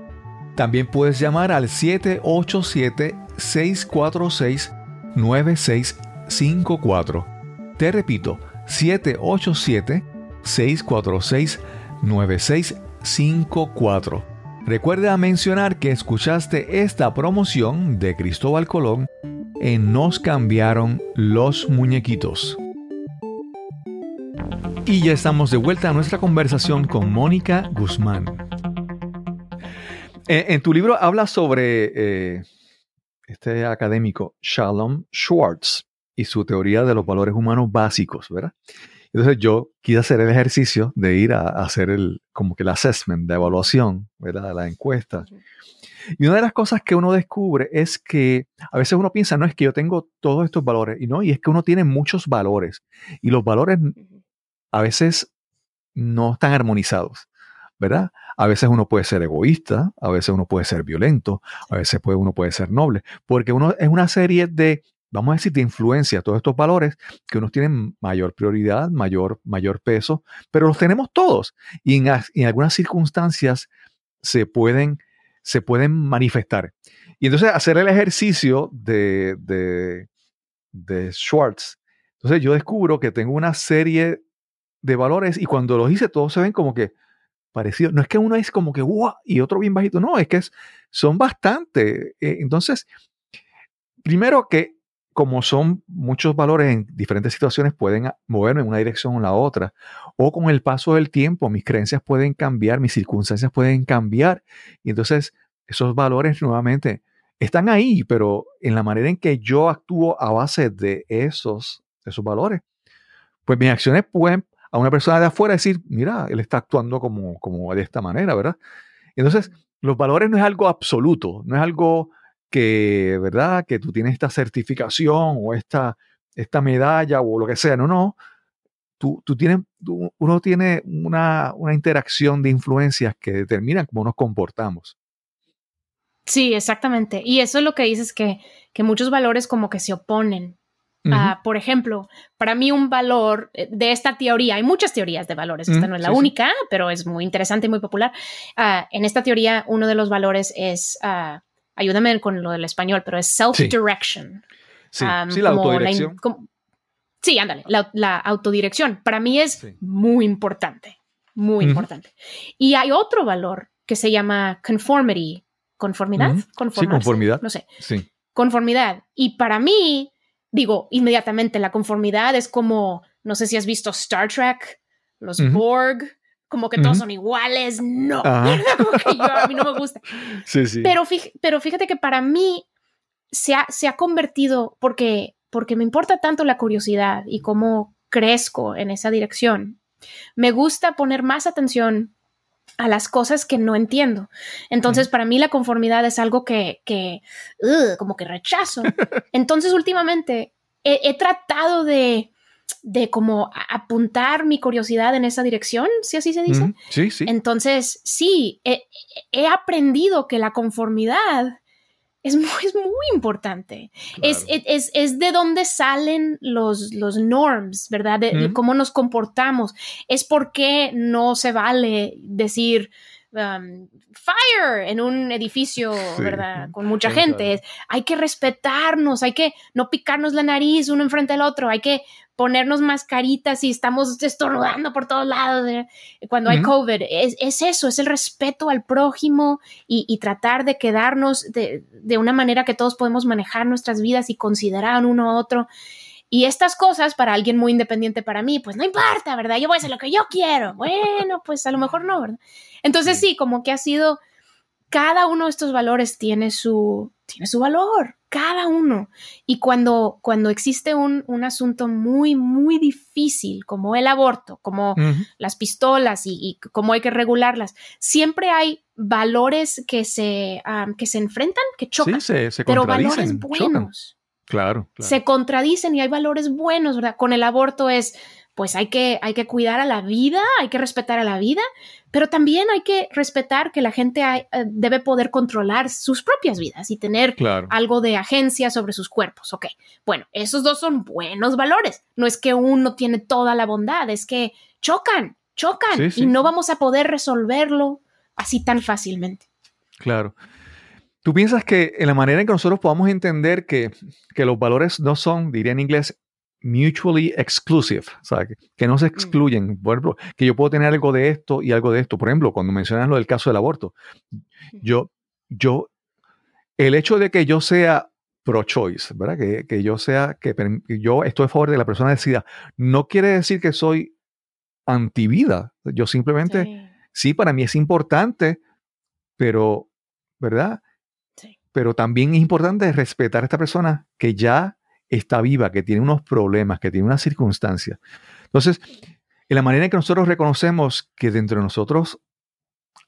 También puedes llamar al 787-646-9654. Te repito, 787-646-9654. Recuerda mencionar que escuchaste esta promoción de Cristóbal Colón en Nos cambiaron los muñequitos. Y ya estamos de vuelta a nuestra conversación con Mónica Guzmán. Eh, en, tu libro hablas sobre eh, este académico Shalom Schwartz y su teoría de los valores humanos básicos, ¿verdad? Entonces yo quise hacer el ejercicio de ir a, hacer el, como que el assessment, de evaluación, ¿verdad? La encuesta. Y una de las cosas que uno descubre es que a veces uno piensa, no es que yo tengo todos estos valores, y no, y es que uno tiene muchos valores. Y los valores a veces no están armonizados, ¿verdad? A veces uno puede ser egoísta, a veces uno puede ser violento, a veces puede, uno puede ser noble, porque uno es una serie de, vamos a decir, de influencia, todos estos valores que unos tienen mayor prioridad, mayor, mayor peso, pero los tenemos todos y en, algunas circunstancias se pueden, se pueden manifestar. Y entonces hacer el ejercicio de, de, de Schwartz, entonces yo descubro que tengo una serie de valores y cuando los hice todos se ven como que parecidos. No es que uno es como que ¡guau! y otro bien bajito, no, es que son bastante. Eh, entonces, primero que como son muchos valores en diferentes situaciones pueden moverme en una dirección o la otra, o con el paso del tiempo mis creencias pueden cambiar, mis circunstancias pueden cambiar, y entonces esos valores nuevamente están ahí, pero en la manera en que yo actúo a base de esos, esos valores, pues mis acciones pueden a una persona de afuera decir, mira, él está actuando como, como de esta manera, ¿verdad? Entonces, los valores no es algo absoluto, no es algo que, ¿verdad? Que tú tienes esta certificación o esta, esta medalla o lo que sea, no, no. Tú, tú tienes, uno tiene una, una interacción de influencias que determinan cómo nos comportamos. Sí, exactamente. Y eso es lo que dices, que, que muchos valores como que se oponen. Ah, por ejemplo, para mí un valor eh, de esta teoría, hay muchas teorías de valores, esta no es la única, pero es muy interesante y muy popular. Ah, en esta teoría, uno de los valores es, uh, ayúdame con lo del español, pero es self-direction. Sí, la autodirección. sí, ándale, la, autodirección. Para mí es muy importante, muy importante. Y hay otro valor que se llama conformity, conformidad, Sí, conformidad. No sé. Sí. Conformidad. Y para mí, digo, inmediatamente la conformidad es como, no sé si has visto Star Trek, los Borg, como que todos son iguales, no, a mí no me gusta. Sí, sí. Pero, pero fíjate que para mí se ha, se ha convertido, porque, porque me importa tanto la curiosidad y cómo crezco en esa dirección, me gusta poner más atención a las cosas que no entiendo. Entonces, para mí la conformidad es algo que, que como que rechazo. Entonces, últimamente he, tratado de, de como apuntar mi curiosidad en esa dirección, si así se dice. Sí, sí. Entonces, sí, he, aprendido que la conformidad es muy, muy importante. Es, es, de dónde salen los, los norms, ¿verdad? De, cómo nos comportamos. Es porque no se vale decir, Um, fire en un edificio, ¿verdad? Con mucha gente. Hay que respetarnos, hay que no picarnos la nariz uno enfrente del otro, hay que ponernos mascaritas y estamos estornudando por todos lados ¿eh? cuando hay COVID. Es, eso, es el respeto al prójimo y, tratar de quedarnos de, de, una manera que todos podemos manejar nuestras vidas y considerar uno a otro. Y estas cosas para alguien muy independiente para mí, pues no importa, ¿verdad? Yo voy a hacer lo que yo quiero. Bueno, pues a lo mejor no, ¿verdad? Entonces sí, como que ha sido, cada uno de estos valores tiene su, tiene su valor, cada uno. Y cuando, cuando existe un, asunto muy, muy difícil, como el aborto, como las pistolas y, y, cómo hay que regularlas, siempre hay valores que se, que se enfrentan, que chocan, sí, se, pero valores buenos. Claro, claro. Se contradicen y hay valores buenos, ¿verdad? Con el aborto es, pues hay que, hay que cuidar a la vida, hay que respetar a la vida, pero también hay que respetar que la gente eh, debe poder controlar sus propias vidas y tener algo de agencia sobre sus cuerpos. Ok, bueno, esos dos son buenos valores. No es que uno tiene toda la bondad, es que chocan, chocan y no vamos a poder resolverlo así tan fácilmente. Claro. ¿Tú piensas que en la manera en que nosotros podamos entender que, que los valores no son, diría en inglés, mutually exclusive, o sea, que, no se mm. excluyen. Por ejemplo, que yo puedo tener algo de esto y algo de esto. Por ejemplo, cuando mencionas lo del caso del aborto, yo, yo, el hecho de que yo sea pro-choice, ¿verdad? Que, que, yo sea, que yo estoy a favor de la persona decida, no quiere decir que soy anti-vida. Yo simplemente, sí. sí, para mí es importante, pero, ¿verdad? Pero también es importante respetar a esta persona que ya está viva, que tiene unos problemas, que tiene unas circunstancias. Entonces, en la manera en que nosotros reconocemos que dentro de nosotros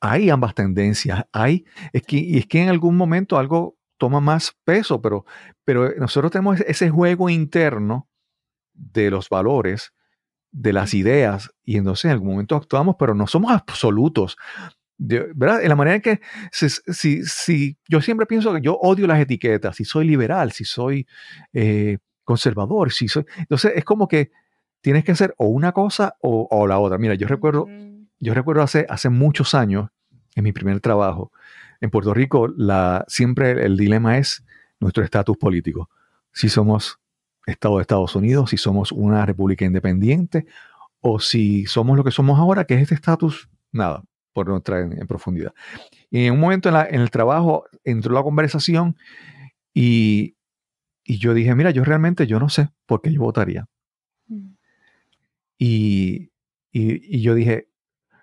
hay ambas tendencias, hay, es que, y es que en algún momento algo toma más peso, pero, pero nosotros tenemos ese juego interno de los valores, de las ideas, y entonces en algún momento actuamos, pero no somos absolutos. ¿Verdad? En la manera en que, si, si, yo siempre pienso que yo odio las etiquetas, si soy liberal, si soy eh, conservador, si soy... Entonces es como que tienes que hacer o una cosa o, la otra. Mira, yo recuerdo, yo recuerdo hace, hace muchos años, en mi primer trabajo, en Puerto Rico, la, siempre el dilema es nuestro estatus político. Si somos Estado de Estados Unidos, si somos una república independiente, o si somos lo que somos ahora, que es este estatus, nada, por no entrar en, profundidad. Y en un momento en, el trabajo entró la conversación y, yo dije, mira, yo realmente yo no sé por qué yo votaría. Mm. Y, yo dije,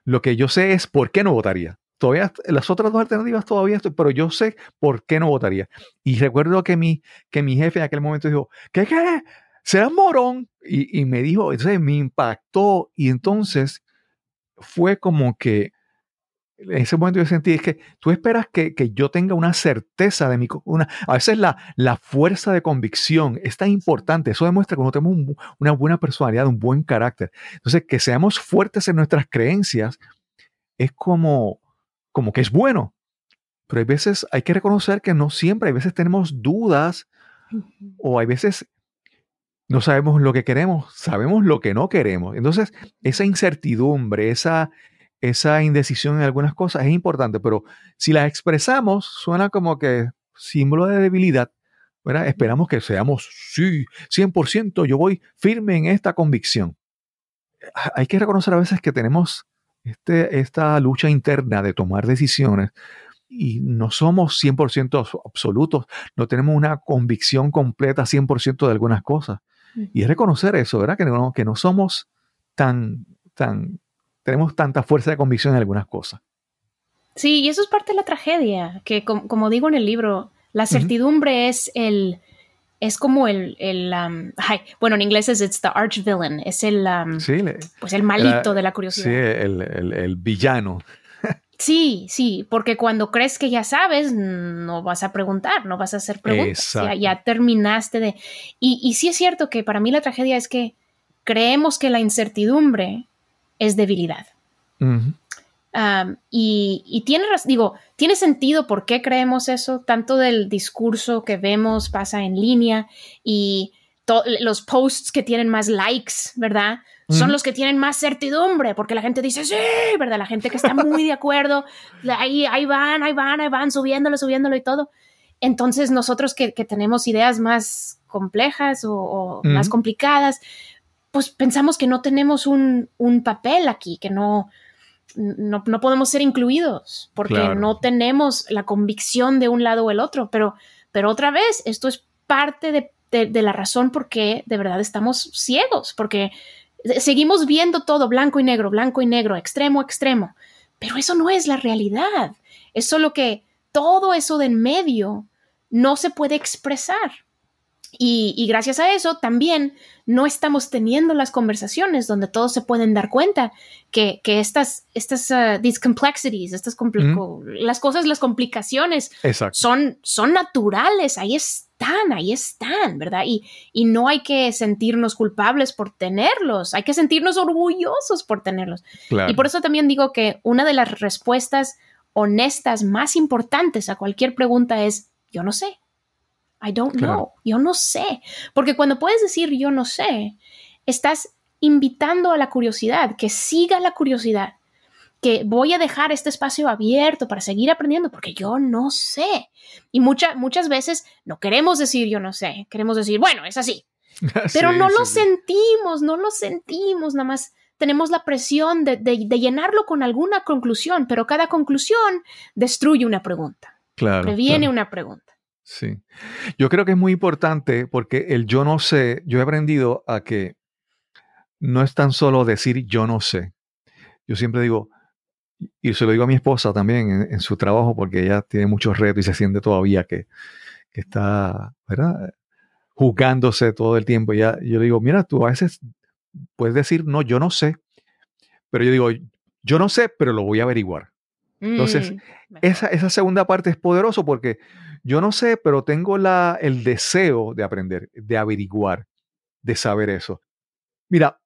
lo que yo sé es por qué no votaría. Todavía, las otras dos alternativas todavía estoy, pero yo sé por qué no votaría. Y recuerdo que mi, que mi jefe en aquel momento dijo, ¿qué qué? ¿Serás morón? Y, y me dijo, entonces me impactó y entonces fue como que en ese momento yo sentí es que tú esperas que, yo tenga una certeza de mi... Una, a veces la, la fuerza de convicción es tan importante. Eso demuestra que uno tenemos una buena personalidad, un buen carácter. Entonces, que seamos fuertes en nuestras creencias es como, como que es bueno. Pero hay veces hay que reconocer que no siempre, hay veces tenemos dudas o hay veces no sabemos lo que queremos, sabemos lo que no queremos. Entonces, esa incertidumbre, esa, esa indecisión en algunas cosas es importante, pero si la expresamos, suena como que símbolo de debilidad. ¿verdad? Esperamos que seamos, sí, 100%, yo voy firme en esta convicción. Hay que reconocer a veces que tenemos este, esta lucha interna de tomar decisiones y no somos 100% absolutos, no tenemos una convicción completa 100% de algunas cosas. Y es reconocer eso, ¿verdad? Que no, que no somos tan, tan tenemos tanta fuerza de convicción en algunas cosas. Sí, y eso es parte de la tragedia, que como digo en el libro, la certidumbre es el, es como el, el um, bueno, en inglés es it's the arch villain, es el, um, pues el malito de la curiosidad. Sí, el, villano. Sí, sí, porque cuando crees que ya sabes, no vas a preguntar, no vas a hacer preguntas. Ya, ya, terminaste de... Y, y sí es cierto que para mí la tragedia es que creemos que la incertidumbre es debilidad. Um, y, y tiene, digo, tiene sentido por qué creemos eso, tanto del discurso que vemos pasa en línea y los posts que tienen más likes, ¿verdad? Son los que tienen más certidumbre, porque la gente dice, sí, ¿verdad? La gente que está muy de acuerdo, ahí, ahí van, ahí van, ahí van, subiéndolo, subiéndolo y todo. Entonces nosotros que, que tenemos ideas más complejas o, o más complicadas, pues pensamos que no tenemos un, un papel aquí, que no, no, no podemos ser incluidos porque Claro. no tenemos la convicción de un lado o el otro. Pero, pero otra vez, esto es parte de, de- de la razón por qué de verdad estamos ciegos, porque seguimos viendo todo blanco y negro, blanco y negro, extremo, extremo. Pero eso no es la realidad. Es solo que todo eso de en medio no se puede expresar. Y, y gracias a eso también no estamos teniendo las conversaciones donde todos se pueden dar cuenta que, que estas, estas, uh, these complexities, estas las cosas, las complicaciones Exacto. son, son naturales, ahí están, ahí están, ¿verdad? Y, y no hay que sentirnos culpables por tenerlos, hay que sentirnos orgullosos por tenerlos. Claro. Y por eso también digo que una de las respuestas honestas más importantes a cualquier pregunta es, yo no sé. I don't Claro. know. Yo no sé. Porque cuando puedes decir yo no sé, estás invitando a la curiosidad, que siga la curiosidad, que voy a dejar este espacio abierto para seguir aprendiendo, porque yo no sé. Y mucha- muchas veces no queremos decir yo no sé, queremos decir, bueno, es así. Pero Sí, no sí, lo sí. sentimos, no lo sentimos, nada más tenemos la presión de, de- de llenarlo con alguna conclusión, pero cada conclusión destruye una pregunta, Claro. previene claro. una pregunta. Sí. Yo creo que es muy importante porque el yo no sé, yo he aprendido a que no es tan solo decir yo no sé. Yo siempre digo, y se lo digo a mi esposa también en, su trabajo porque ella tiene muchos retos y se siente todavía que, que está, ¿verdad? Juzgándose todo el tiempo. Ya, yo le digo, mira, tú a veces puedes decir, no, yo no sé. Pero yo digo, yo no sé, pero lo voy a averiguar. Entonces, Mm, esa, esa segunda parte es poderoso porque yo no sé, pero tengo la, el deseo de aprender, de averiguar, de saber eso. Mira,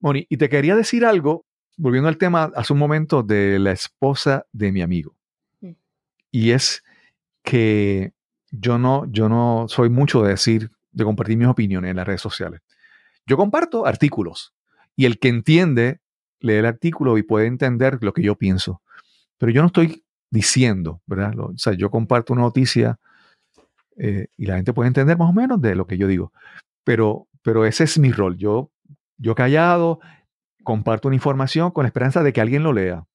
Moni, y te quería decir algo, volviendo al tema hace un momento de la esposa de mi amigo. Mm. Y es que yo no, yo no soy mucho de decir, de compartir mis opiniones en las redes sociales. Yo comparto artículos y el que entiende lee el artículo y puede entender lo que yo pienso. Pero yo no estoy diciendo, ¿verdad? Lo- o sea, yo comparto una noticia eh, y la gente puede entender más o menos de lo que yo digo. Pero, pero ese es mi rol. Yo, yo callado, comparto una información con la esperanza de que alguien lo lea.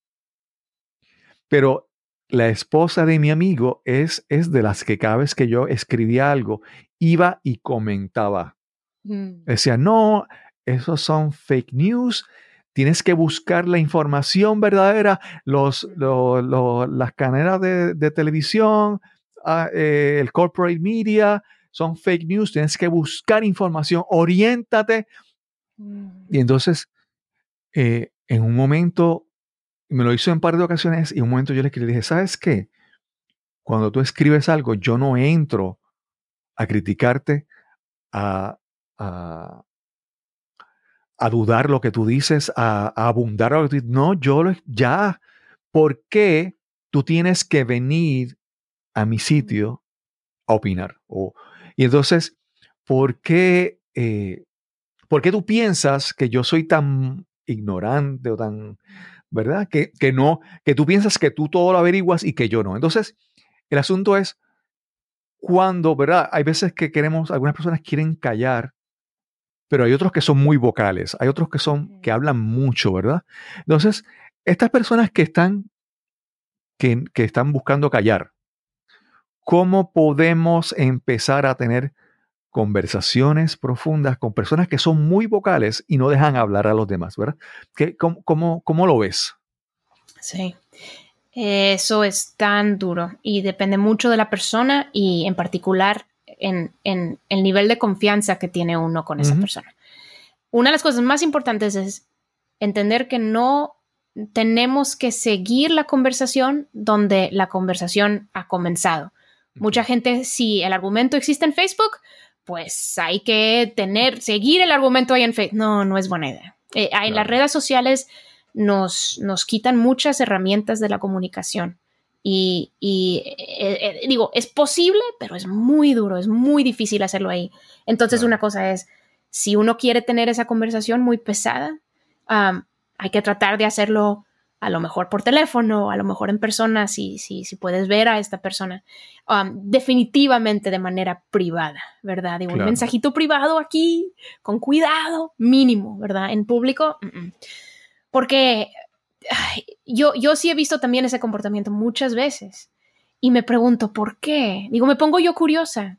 Pero la esposa de mi amigo es, es de las que cada vez que yo escribía algo, iba y comentaba. Mm, Decía, no, esos son fake news. Tienes que buscar la información verdadera, los, lo- lo- las cadenas de, de televisión, ah, eh, el corporate media, son fake news. Tienes que buscar información, oriéntate. mm, Y entonces, eh, en un momento, me lo hizo en un par de ocasiones y en un momento yo le escribí, le dije, ¿sabes qué? Cuando tú escribes algo, yo no entro a criticarte, a, a, a dudar lo que tú dices, a, abundar lo. No, yo lo, ya, ¿por qué tú tienes que venir a mi sitio a opinar? O, y entonces, ¿por qué, eh, ¿por qué tú piensas que yo soy tan ignorante o tan, ¿verdad? Que, que no, que tú piensas que tú todo lo averiguas y que yo no. Entonces, el asunto es cuando, ¿verdad? Hay veces que queremos, algunas personas quieren callar, pero hay otros que son muy vocales, hay otros que son, que hablan mucho, ¿verdad? Entonces, estas personas que están, que, que están buscando callar, ¿cómo podemos empezar a tener conversaciones profundas con personas que son muy vocales y no dejan hablar a los demás, ¿verdad? ¿Qué, cómo, cómo, cómo lo ves? Sí. Eso es tan duro y depende mucho de la persona y en particular en, en el nivel de confianza que tiene uno con esa persona. Una de las cosas más importantes es entender que no tenemos que seguir la conversación donde la conversación ha comenzado. Mucha gente, si el argumento existe en Facebook, pues hay que tener, seguir el argumento ahí en Facebook. No, no es buena idea. Eh, en las redes sociales nos, nos quitan muchas herramientas de la comunicación. Y, eh, eh, digo, es posible, pero es muy duro, es muy difícil hacerlo ahí. Entonces, una cosa es, si uno quiere tener esa conversación muy pesada, hay que tratar de hacerlo a lo mejor por teléfono, a lo mejor en persona, si, si, si puedes ver a esta persona, definitivamente de manera privada, ¿verdad? Digo, un mensajito privado aquí, con cuidado, mínimo, ¿verdad? En público, porque yo, yo sí he visto también ese comportamiento muchas veces y me pregunto, ¿por qué? Digo, me pongo yo curiosa.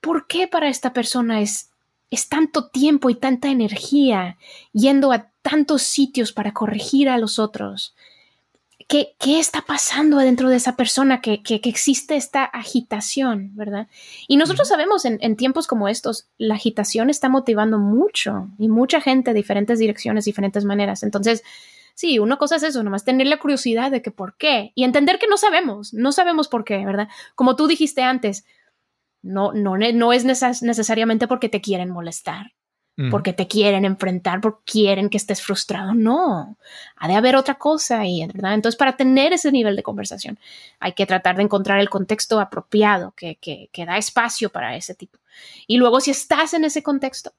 ¿Por qué para esta persona es, es tanto tiempo y tanta energía yendo a tantos sitios para corregir a los otros? ¿Qué, qué está pasando dentro de esa persona que, que, existe esta agitación, verdad? Y nosotros sabemos en, en, tiempos como estos, la agitación está motivando mucho y mucha gente de diferentes direcciones, diferentes maneras. Entonces, Sí, una cosa es eso, nomás tener la curiosidad de que por qué y entender que no sabemos, no sabemos por qué, ¿verdad? Como tú dijiste antes, no, no, no es necesariamente porque te quieren molestar, porque te quieren enfrentar, porque quieren que estés frustrado, no, ha de haber otra cosa ahí, ¿verdad? Entonces, para tener ese nivel de conversación, hay que tratar de encontrar el contexto apropiado que, que, que da espacio para ese tipo. Y luego, si estás en ese contexto,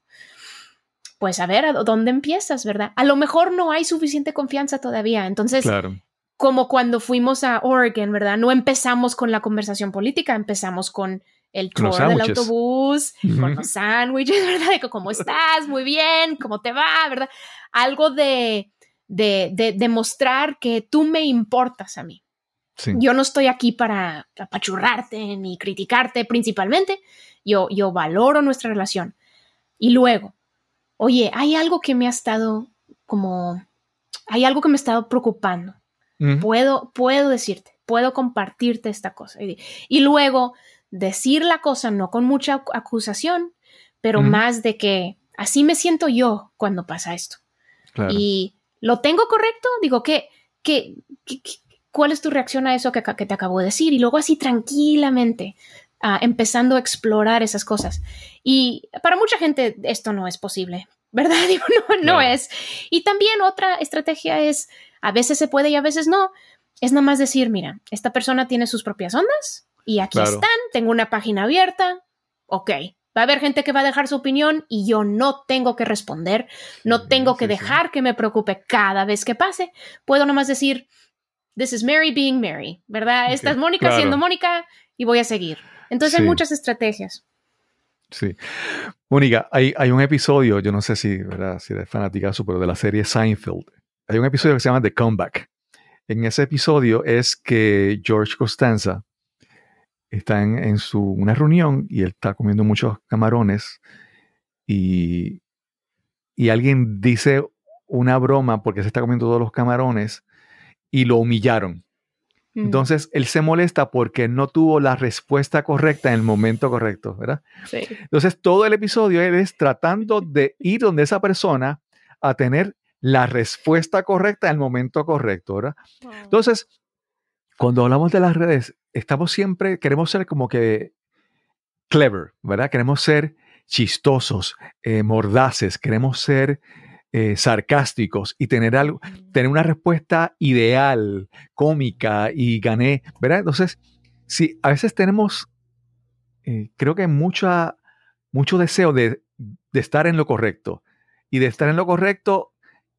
pues a ver, ¿a dónde empiezas, verdad? A lo mejor no hay suficiente confianza todavía. Entonces, como cuando fuimos a Oregon, ¿verdad? No empezamos con la conversación política, empezamos con el tour del autobús, con los sándwiches, ¿verdad? De cómo estás, muy bien, cómo te va, ¿verdad? Algo de, de, de demostrar que tú me importas a mí. Yo no estoy aquí para apachurrarte ni criticarte principalmente. Yo, yo valoro nuestra relación. Y luego, oye, hay algo que me ha estado como, hay algo que me ha estado preocupando. Puedo, puedo decirte, puedo compartirte esta cosa. Y, luego decir la cosa no con mucha acusación, pero más de que así me siento yo cuando pasa esto. Y lo tengo correcto, digo, ¿qué, qué, cuál es tu reacción a eso que, que, te acabo de decir? Y luego así tranquilamente, empezando a explorar esas cosas. Y para mucha gente esto no es posible, ¿verdad? no, no es. Y también otra estrategia es, a veces se puede y a veces no, es nada más decir, mira, esta persona tiene sus propias ondas y aquí están, tengo una página abierta, ok. Va a haber gente que va a dejar su opinión y yo no tengo que responder, no tengo que dejar que me preocupe cada vez que pase. Puedo nomás decir, this is Mary being Mary, ¿verdad? Esta es Mónica siendo Mónica y voy a seguir. Entonces hay muchas estrategias. Sí. Mónica, hay, hay, un episodio, yo no sé si, ¿verdad? si eres fanática pero de la serie Seinfeld. Hay un episodio que se llama The Comeback. En ese episodio es que George Costanza está en, su, una reunión y él está comiendo muchos camarones y, y alguien dice una broma porque se está comiendo todos los camarones y lo humillaron. Entonces, él se molesta porque no tuvo la respuesta correcta en el momento correcto, ¿verdad? Sí. Entonces, todo el episodio él es tratando de ir donde esa persona a tener la respuesta correcta en el momento correcto, ¿verdad? Entonces, cuando hablamos de las redes, estamos siempre, queremos ser como que clever, ¿verdad? Queremos ser chistosos, eh, mordaces, queremos ser eh, sarcásticos y tener, algo, tener una respuesta ideal, cómica y gané, ¿verdad? Entonces, sí, a veces tenemos, eh, creo que mucha, mucho deseo de, estar en lo correcto y de estar en lo correcto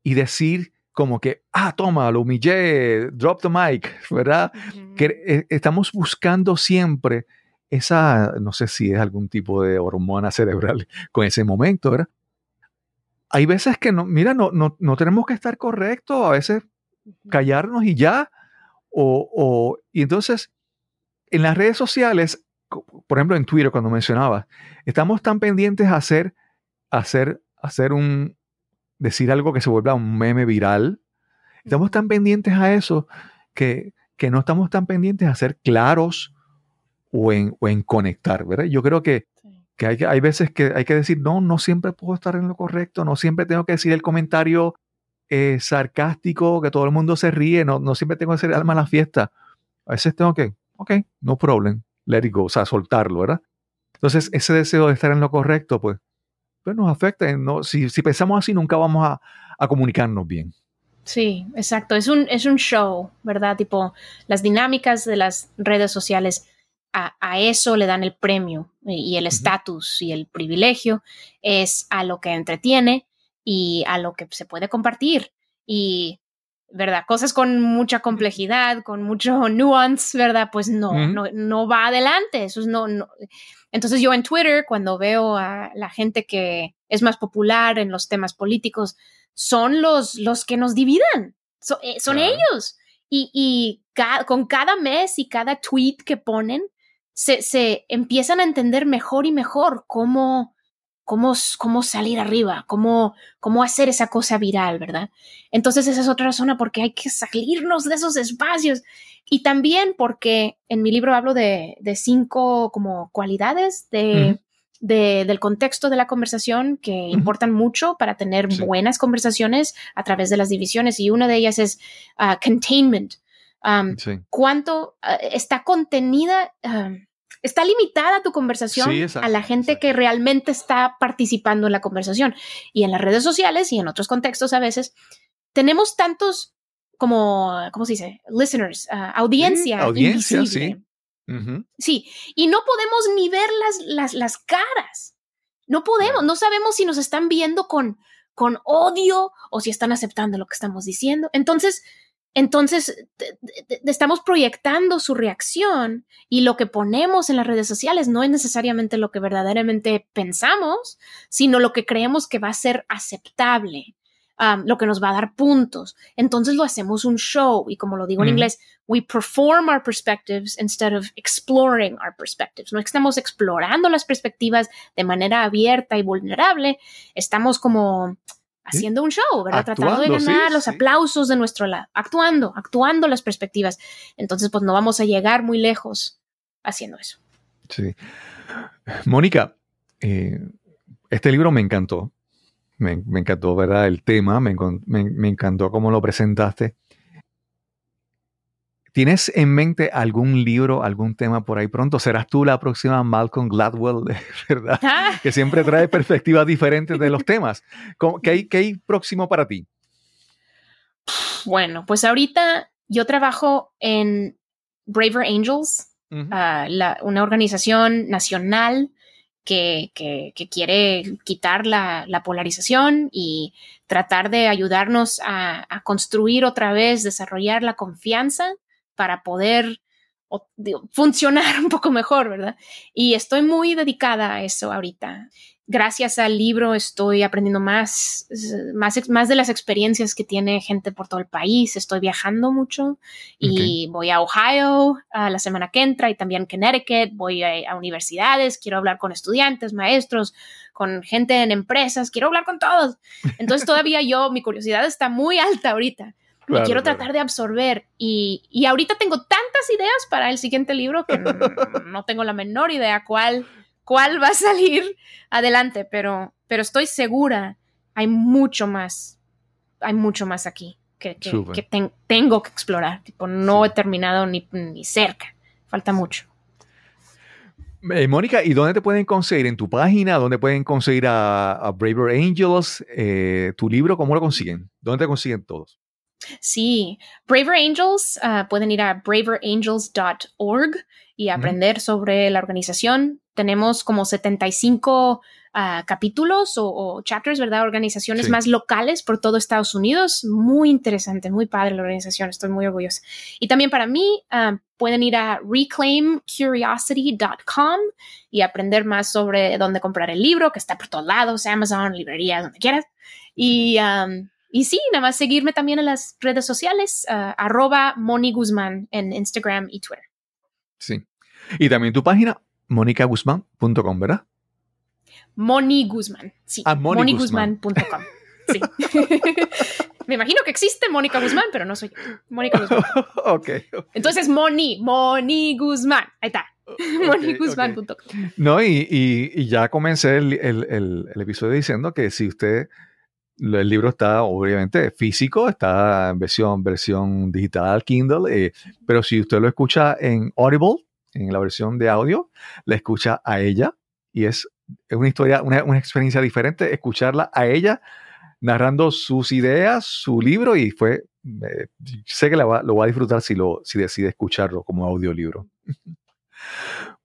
y decir como que, ah, toma, lo humillé, drop the mic, ¿verdad? Que eh, estamos buscando siempre esa, no sé si es algún tipo de hormona cerebral con ese momento, ¿verdad? Hay veces que no, mira, no, no, no tenemos que estar correctos, a veces callarnos y ya. O, o, y entonces, en las redes sociales, por ejemplo en Twitter, cuando mencionaba, estamos tan pendientes a hacer, hacer, hacer un, decir algo que se vuelva un meme viral. Estamos tan pendientes a eso que, que no estamos tan pendientes a ser claros o en, o en conectar, ¿verdad? Yo creo que que hay, hay veces que hay que decir, no, no siempre puedo estar en lo correcto, no siempre tengo que decir el comentario eh, sarcástico, que todo el mundo se ríe, no, no siempre tengo que ser alma en la fiesta. A veces tengo que, ok, no problem, let it go, o sea, soltarlo, ¿verdad? Entonces, ese deseo de estar en lo correcto, pues, pues nos afecta. ¿no? Si, si pensamos así, nunca vamos a, a comunicarnos bien. Sí, exacto. Es un, es un show, ¿verdad? Tipo, las dinámicas de las redes sociales a, a eso le dan el premio y el estatus y el privilegio es a lo que entretiene y a lo que se puede compartir. Y, ¿verdad? Cosas con mucha complejidad, con mucho nuance, ¿verdad? Pues no, no, no va adelante. Eso es no, no. Entonces yo en Twitter, cuando veo a la gente que es más popular en los temas políticos, son los, los que nos dividan. So- eh, son ellos. Y, y ca- con cada mes y cada tweet que ponen, se, se empiezan a entender mejor y mejor cómo, cómo, cómo salir arriba, cómo, cómo hacer esa cosa viral, ¿verdad? Entonces esa es otra razón porque hay que salirnos de esos espacios. Y también porque en mi libro hablo de, de cinco como cualidades de, del contexto de la conversación que importan mucho para tener Sí. buenas conversaciones a través de las divisiones. Y una de ellas es ah, containment. Um, Sí. cuánto ah, está contenida, ah, está limitada tu conversación Sí, exacto, a la gente exacto. que realmente está participando en la conversación. Y en las redes sociales y en otros contextos a veces tenemos tantos como, ¿cómo se dice? Listeners, ah, audiencia. Sí, audiencia, invisible. sí. Ujú. Sí, y no podemos ni ver las, las, las caras. No podemos, no sabemos si nos están viendo con, con odio o si están aceptando lo que estamos diciendo. Entonces, entonces estamos proyectando su reacción y lo que ponemos en las redes sociales no es necesariamente lo que verdaderamente pensamos, sino lo que creemos que va a ser aceptable, um, lo que nos va a dar puntos. Entonces lo hacemos un show y como lo digo en inglés, we perform our perspectives instead of exploring our perspectives. No estamos explorando las perspectivas de manera abierta y vulnerable, estamos como haciendo un show, ¿verdad? Tratando de sí, ganar los sí. aplausos de nuestro lado, actuando, actuando las perspectivas. Entonces, pues no vamos a llegar muy lejos haciendo eso. Sí. Mónica, eh, este libro me encantó. Me, me encantó, ¿verdad? El tema, me, me- me encantó cómo lo presentaste. ¿Tienes en mente algún libro, algún tema por ahí pronto? ¿Serás tú la próxima Malcolm Gladwell, verdad? Ah, Que siempre trae perspectivas diferentes de los temas. ¿Cómo- ¿Qué hay, qué hay próximo para ti? bueno, pues ahorita yo trabajo en Braver Angels, ah, la- una organización nacional que, que- que quiere quitar la, la polarización y tratar de ayudarnos a, a construir otra vez, desarrollar la confianza para poder o- digo, funcionar un poco mejor, ¿verdad? Y estoy muy dedicada a eso ahorita. Gracias al libro estoy aprendiendo más, más, más de las experiencias que tiene gente por todo el país. Estoy viajando mucho y voy a Ohio a la semana que entra y también Connecticut. Voy a, a universidades, quiero hablar con estudiantes, maestros, con gente en empresas, quiero hablar con todos. Entonces todavía yo, mi curiosidad está muy alta ahorita y Claro, quiero claro. tratar de absorber. Y, y ahorita tengo tantas ideas para el siguiente libro que no, no tengo la menor idea cuál, cuál va a salir adelante, pero, pero estoy segura, hay mucho más, hay mucho más aquí que, que- Súper. que ten- tengo que explorar. Tipo, no Sí. he terminado ni, ni cerca, falta mucho. Eh, Mónica, ¿y dónde te pueden conseguir? ¿En tu página? ¿Dónde pueden conseguir a, a Braver Angels? Eh, ¿Tu libro? ¿Cómo lo consiguen? ¿Dónde te consiguen todos? Sí, Braver Angels, ah, pueden ir a braverangels.org y aprender sobre la organización. Tenemos como 75 ah, capítulos o, o chapters, ¿verdad? Organizaciones Sí. más locales por todo Estados Unidos. Muy interesante, muy padre la organización, estoy muy orgullosa. Y también para mí, ah, pueden ir a reclaimcuriosity.com y aprender más sobre dónde comprar el libro, que está por todos lados, Amazon, librerías, donde quieras. Y, um, y sí, nada más seguirme también en las redes sociales, ah, arroba Moni Guzmán en Instagram y Twitter. Sí. Y también tu página, monicaguzman.com, ¿verdad? Moni Guzmán, sí. Ah, Moni Guzmán. moniguzmán.com. Sí. Me imagino que existe Mónica Guzmán, pero no soy yo. Mónica Guzmán. ok. Entonces, Moni, Moni Guzmán. Ahí está. Moniguzmán.com. No, y, y- y ya comencé el, el- el- el episodio diciendo que si usted, el libro está obviamente físico, está en versión, versión digital, Kindle, eh, pero si usted lo escucha en Audible, en la versión de audio, la escucha a ella, y es, una historia, una, una experiencia diferente escucharla a ella narrando sus ideas, su libro y fue, eh, sé que lo va a disfrutar si, lo, si decide escucharlo como audiolibro.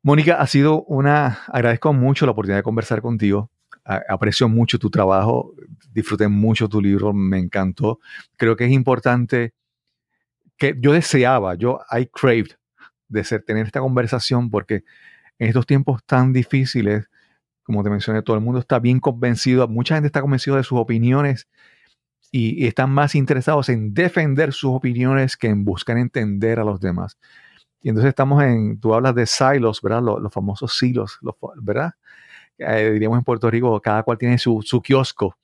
Mónica, ha sido una, agradezco mucho la oportunidad de conversar contigo. Aprecio mucho tu trabajo, disfruté mucho tu libro, me encantó. Creo que es importante que yo deseaba, yo I craved de ser, tener esta conversación porque en estos tiempos tan difíciles, como te mencioné, todo el mundo está bien convencido, mucha gente está convencida de sus opiniones y, están más interesados en defender sus opiniones que en buscar entender a los demás. Y entonces estamos en, tú hablas de silos, ¿verdad? Los, los famosos silos, los ¿verdad? Eh, diríamos en Puerto Rico, cada cual tiene su, su kiosco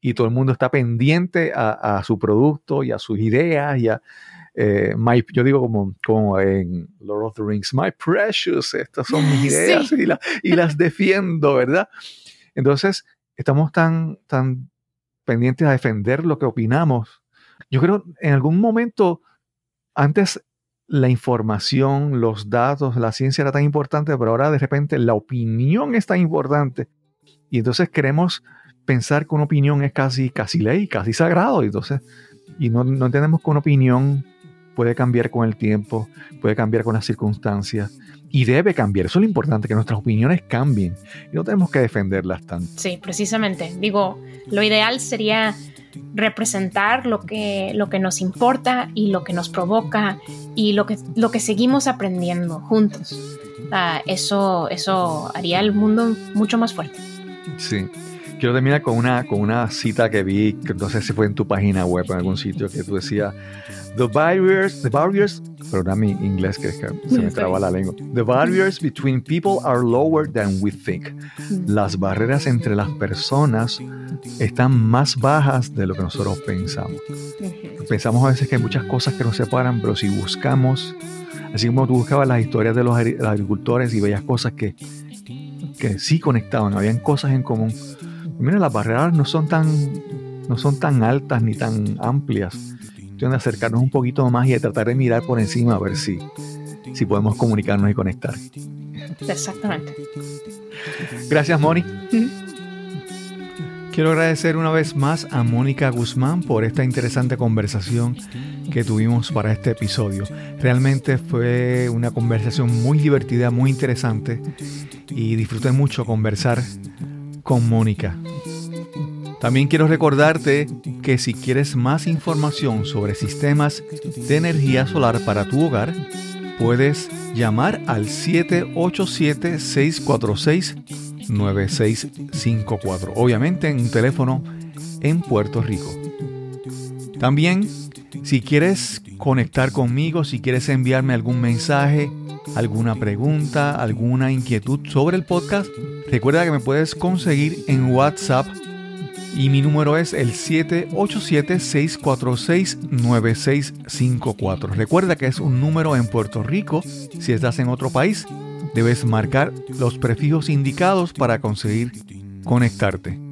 y todo el mundo está pendiente a, a su producto y a sus ideas y a, eh, my- yo digo como, como en Lord of the Rings, my precious, estas son mis ideas Sí. y, la- y las defiendo, ¿verdad? Entonces, estamos tan, tan pendientes a defender lo que opinamos. Yo creo en algún momento, antes la información, los datos, la ciencia era tan importante, pero ahora de repente la opinión es tan importante. Y entonces queremos pensar que una opinión es casi, casi ley, casi sagrado. Y entonces, y no, no entendemos que una opinión puede cambiar con el tiempo, puede cambiar con las circunstancias y debe cambiar. Eso es lo importante, que nuestras opiniones cambien y no tenemos que defenderlas tanto. Sí, precisamente. Digo, lo ideal sería representar lo que, lo que nos importa y lo que nos provoca y lo que, lo que seguimos aprendiendo juntos. Ah, eso, eso haría el mundo mucho más fuerte. Sí. Quiero terminar con una, con una cita que vi, que no sé si fue en tu página web en algún sitio, que tú decías, the barriers, the barriers, perdón mi inglés que, que se me traba la lengua, the barriers between people are lower than we think. Las barreras entre las personas están más bajas de lo que nosotros pensamos. Pensamos a veces que hay muchas cosas que nos separan, pero si buscamos, así como tú buscabas las historias de los agricultores y veías cosas que, que sí conectaban, habían cosas en común. Mira, las barreras no son tan, no son tan altas ni tan amplias. De acercarnos un poquito más y de tratar de mirar por encima a ver si, si podemos comunicarnos y conectar. Exactamente. Gracias, Moni. Quiero agradecer una vez más a Mónica Guzmán por esta interesante conversación que tuvimos para este episodio. Realmente fue una conversación muy divertida, muy interesante y disfruté mucho conversar con Mónica. También quiero recordarte que si quieres más información sobre sistemas de energía solar para tu hogar, puedes llamar al 787-646-9654. Obviamente en un teléfono en Puerto Rico. También, si quieres conectar conmigo, si quieres enviarme algún mensaje, alguna pregunta, alguna inquietud sobre el podcast, recuerda que me puedes conseguir en WhatsApp y mi número es el 787-646-9654. Recuerda que es un número en Puerto Rico. Si estás en otro país, debes marcar los prefijos indicados para conseguir conectarte.